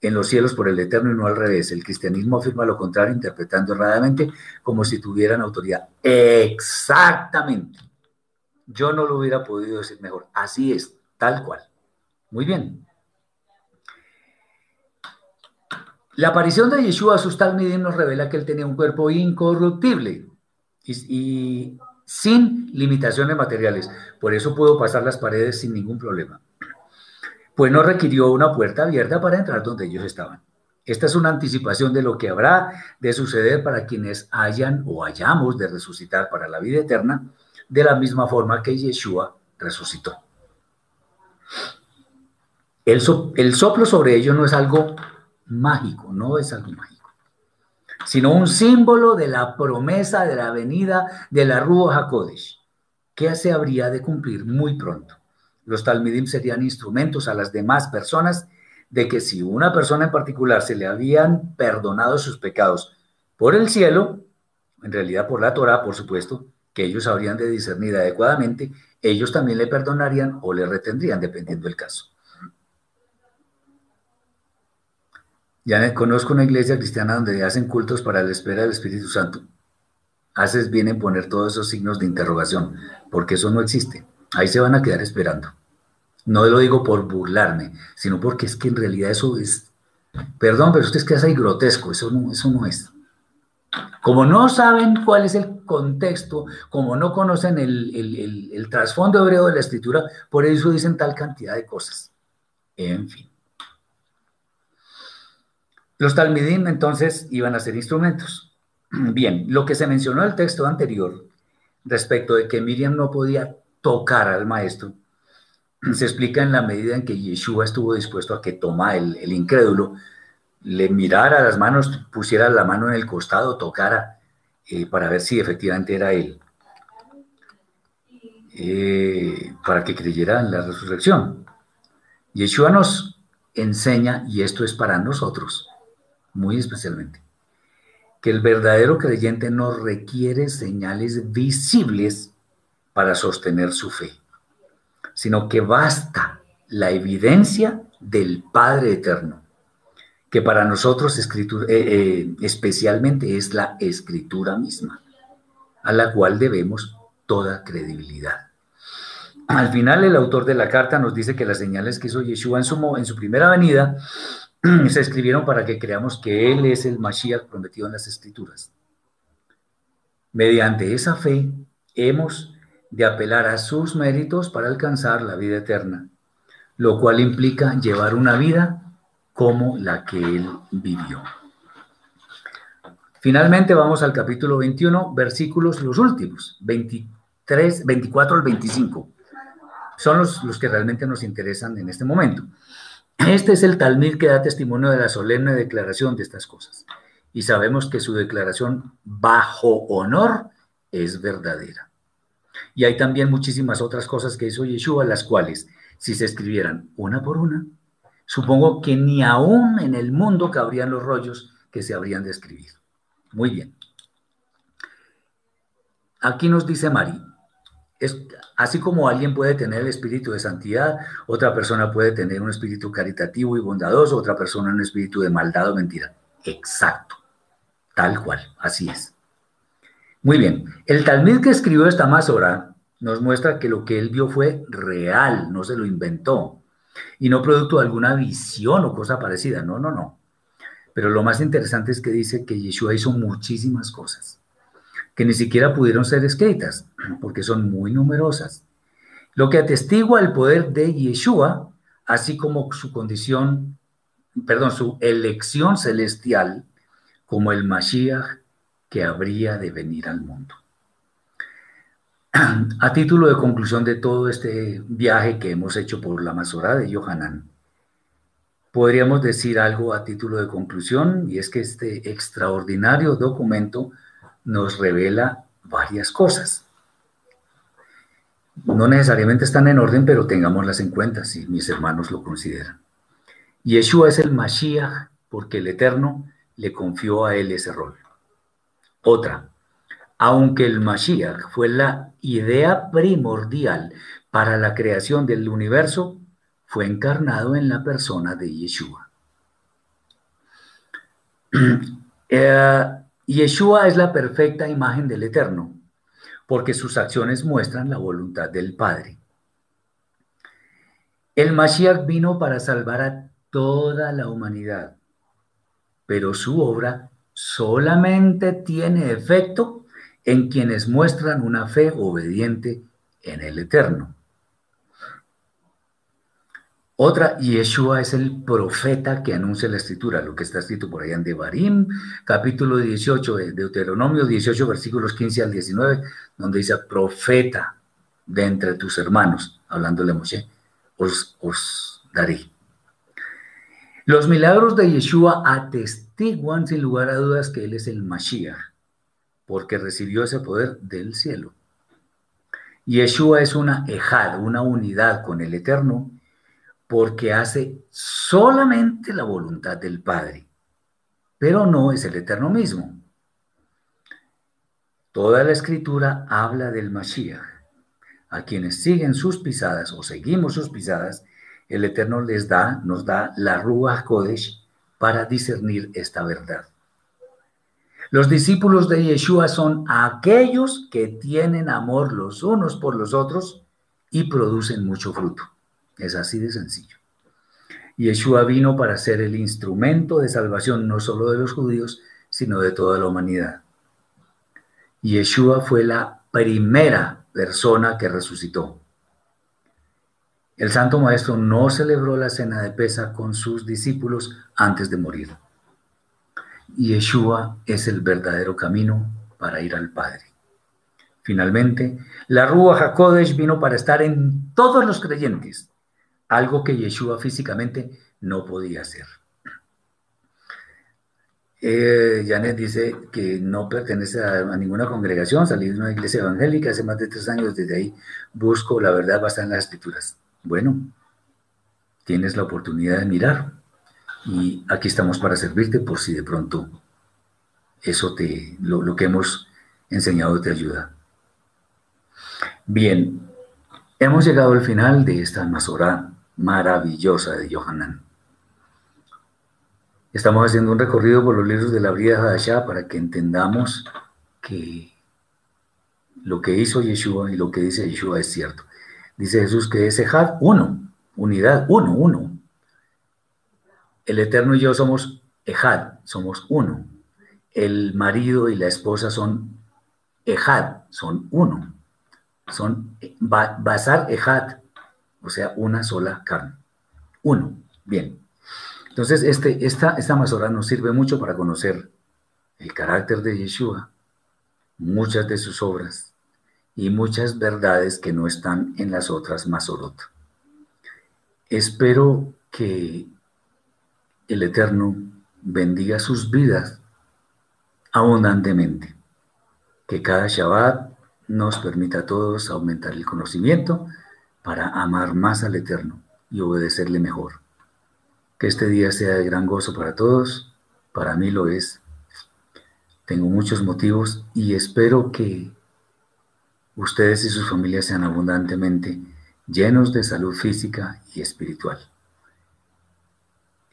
A: en los cielos por el Eterno y no al revés. El cristianismo afirma lo contrario, interpretando erradamente como si tuvieran autoridad. Exactamente. Yo no lo hubiera podido decir mejor. Así es, tal cual. Muy bien. La aparición de Yeshua a sus nos revela que él tenía un cuerpo incorruptible y, sin limitaciones materiales. Por eso pudo pasar las paredes sin ningún problema. Pues no requirió una puerta abierta para entrar donde ellos estaban. Esta es una anticipación de lo que habrá de suceder para quienes hayan o hayamos de resucitar para la vida eterna, de la misma forma que Yeshua resucitó. El, el soplo sobre ellos no es algo mágico, no es algo mágico, sino un símbolo de la promesa de la venida de la Rúa HaKodesh, que se habría de cumplir muy pronto. Los Talmidim serían instrumentos a las demás personas de que si una persona en particular se le habían perdonado sus pecados por el cielo, en realidad por la Torah, por supuesto, que ellos habrían de discernir adecuadamente, ellos también le perdonarían o le retendrían, dependiendo del caso. Ya conozco una iglesia cristiana donde hacen cultos para la espera del Espíritu Santo. Haces bien en poner todos esos signos de interrogación, porque eso no existe. Ahí se van a quedar esperando. No lo digo por burlarme, sino porque es que en realidad eso es, perdón, pero usted es que es ahí grotesco, eso no, es. Como no saben cuál es el contexto, como no conocen el, el trasfondo hebreo de la escritura, por eso dicen tal cantidad de cosas. En fin. Los talmidim entonces iban a ser instrumentos. (clears throat) Bien, lo que se mencionó en el texto anterior respecto de que Miriam no podía tocar al maestro, (clears throat) se explica en la medida en que Yeshua estuvo dispuesto a que Tomá, el, incrédulo, le mirara las manos, pusiera la mano en el costado, tocara, eh, para ver si efectivamente era él, eh, para que creyera en la resurrección. Yeshua nos enseña, y esto es para nosotros, muy especialmente, que el verdadero creyente no requiere señales visibles para sostener su fe sino que basta la evidencia del Padre Eterno, que para nosotros escritura, eh, eh, especialmente es la escritura misma, a la cual debemos toda credibilidad. Al final, el autor de la carta nos dice que las señales que hizo Yeshua en su, en su primera venida (clears throat) se escribieron para que creamos que Él es el Mashiach prometido en las escrituras. Mediante esa fe hemos de apelar a sus méritos para alcanzar la vida eterna, lo cual implica llevar una vida como la que él vivió. Finalmente vamos al capítulo 21, versículos los últimos, 23, 24 al 25. Son los, los que realmente nos interesan en este momento. Este es el Talmud que da testimonio de la solemne declaración de estas cosas. Y sabemos que su declaración bajo honor es verdadera. Y hay también muchísimas otras cosas que hizo Yeshua, las cuales, si se escribieran una por una, supongo que ni aún en el mundo cabrían los rollos que se habrían de escribir. Muy bien. Aquí nos dice Mari, es, así como alguien puede tener el espíritu de santidad, otra persona puede tener un espíritu caritativo y bondadoso, otra persona un espíritu de maldad o mentira. Exacto, tal cual, así es. Muy bien, el Talmud que escribió esta Masora nos muestra que lo que él vio fue real, no se lo inventó, y no producto de alguna visión o cosa parecida, no, no, no. Pero lo más interesante es que dice que Yeshua hizo muchísimas cosas, que ni siquiera pudieron ser escritas, (clears throat) porque son muy numerosas. Lo que atestigua el poder de Yeshua, así como su condición, perdón, su elección celestial como el Mashiach que habría de venir al mundo. (clears throat) A título de conclusión de todo este viaje que hemos hecho por la Masora de Yohanan, podríamos decir algo a título de conclusión, y es que este extraordinario documento nos revela varias cosas. No necesariamente están en orden, pero tengámoslas en cuenta si mis hermanos lo consideran. Yeshua es el Mashiach porque el Eterno le confió a él ese rol. Otra, aunque el Mashiach fue la idea primordial para la creación del universo, fue encarnado en la persona de Yeshua. (clears throat) Eh, Yeshua es la perfecta imagen del Eterno, porque sus acciones muestran la voluntad del Padre. El Mashiach vino para salvar a toda la humanidad, pero su obra solamente tiene efecto en quienes muestran una fe obediente en el Eterno. Otra, Yeshua es el profeta que anuncia la escritura, lo que está escrito por allá en Devarim, capítulo 18 de Deuteronomio 18, versículos 15 al 19, donde dice, profeta de entre tus hermanos, hablándole a Moshe, os, os daré, Los milagros de Yeshua atestiguan sin lugar a dudas que Él es el Mashiach, porque recibió ese poder del cielo. Yeshua es una ejad, una unidad con el Eterno, porque hace solamente la voluntad del Padre, pero no es el Eterno mismo. Toda la escritura habla del Mashiach. A quienes siguen sus pisadas o seguimos sus pisadas, el Eterno les da, nos da la Ruach Kodesh para discernir esta verdad. Los discípulos de Yeshua son aquellos que tienen amor los unos por los otros y producen mucho fruto. Es así de sencillo. Yeshua vino para ser el instrumento de salvación no solo de los judíos, sino de toda la humanidad. Yeshua fue la primera persona que resucitó. El Santo Maestro no celebró la cena de pesa con sus discípulos antes de morir. Yeshua es el verdadero camino para ir al Padre. Finalmente, la Rúa HaKodesh vino para estar en todos los creyentes, algo que Yeshua físicamente no podía hacer. Eh, dice que no pertenece a, ninguna congregación, salí de una iglesia evangélica hace más de tres años, desde ahí busco la verdad basada en las escrituras. Bueno, tienes la oportunidad de mirar y aquí estamos para servirte por si de pronto eso te, lo, que hemos enseñado te ayuda. Bien, hemos llegado al final de esta Masorá maravillosa de Yohanan. Estamos haciendo un recorrido por los libros de la de Hadashah para que entendamos que lo que hizo Yeshua y lo que dice Yeshua es cierto. Dice Jesús que es Ejad, uno, unidad, uno, uno. El Eterno y yo somos Ejad, somos uno. El marido y la esposa son Ejad, son uno. Son Basar Ejad, o sea, una sola carne. Uno. Bien. Entonces, este, esta, esta nos sirve mucho para conocer el carácter de Yeshua, muchas de sus obras y muchas verdades que no están en las otras Masorot. Espero que el Eterno bendiga sus vidas abundantemente. Que cada Shabbat nos permita a todos aumentar el conocimiento para amar más al Eterno y obedecerle mejor. Que este día sea de gran gozo para todos, para mí lo es. Tengo muchos motivos y espero que ustedes y sus familias sean abundantemente llenos de salud física y espiritual.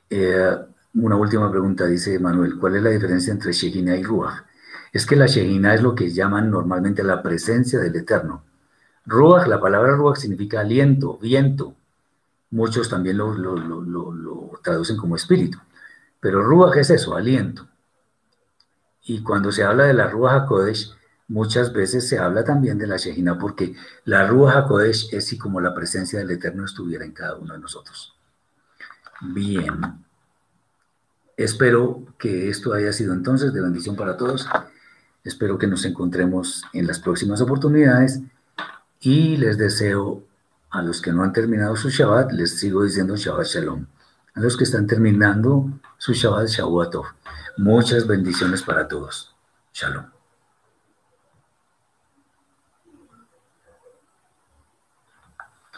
A: Eh, una última pregunta, dice Manuel, ¿cuál es la diferencia entre Shejina y Ruach? Es que la Shejina es lo que llaman normalmente la presencia del Eterno. Ruach, la palabra Ruach significa aliento, viento. Muchos también lo, traducen como espíritu. Pero Ruach es eso, aliento. Y cuando se habla de la Ruach HaKodesh, muchas veces se habla también de la Shejina, porque la Ruach HaKodesh es así como la presencia del Eterno estuviera en cada uno de nosotros. Bien. Espero que esto haya sido entonces de bendición para todos. Espero que nos encontremos en las próximas oportunidades y les deseo a los que no han terminado su Shabbat, les sigo diciendo Shabbat Shalom. A los que están terminando su Shabbat Shavuotov, muchas bendiciones para todos. Shalom.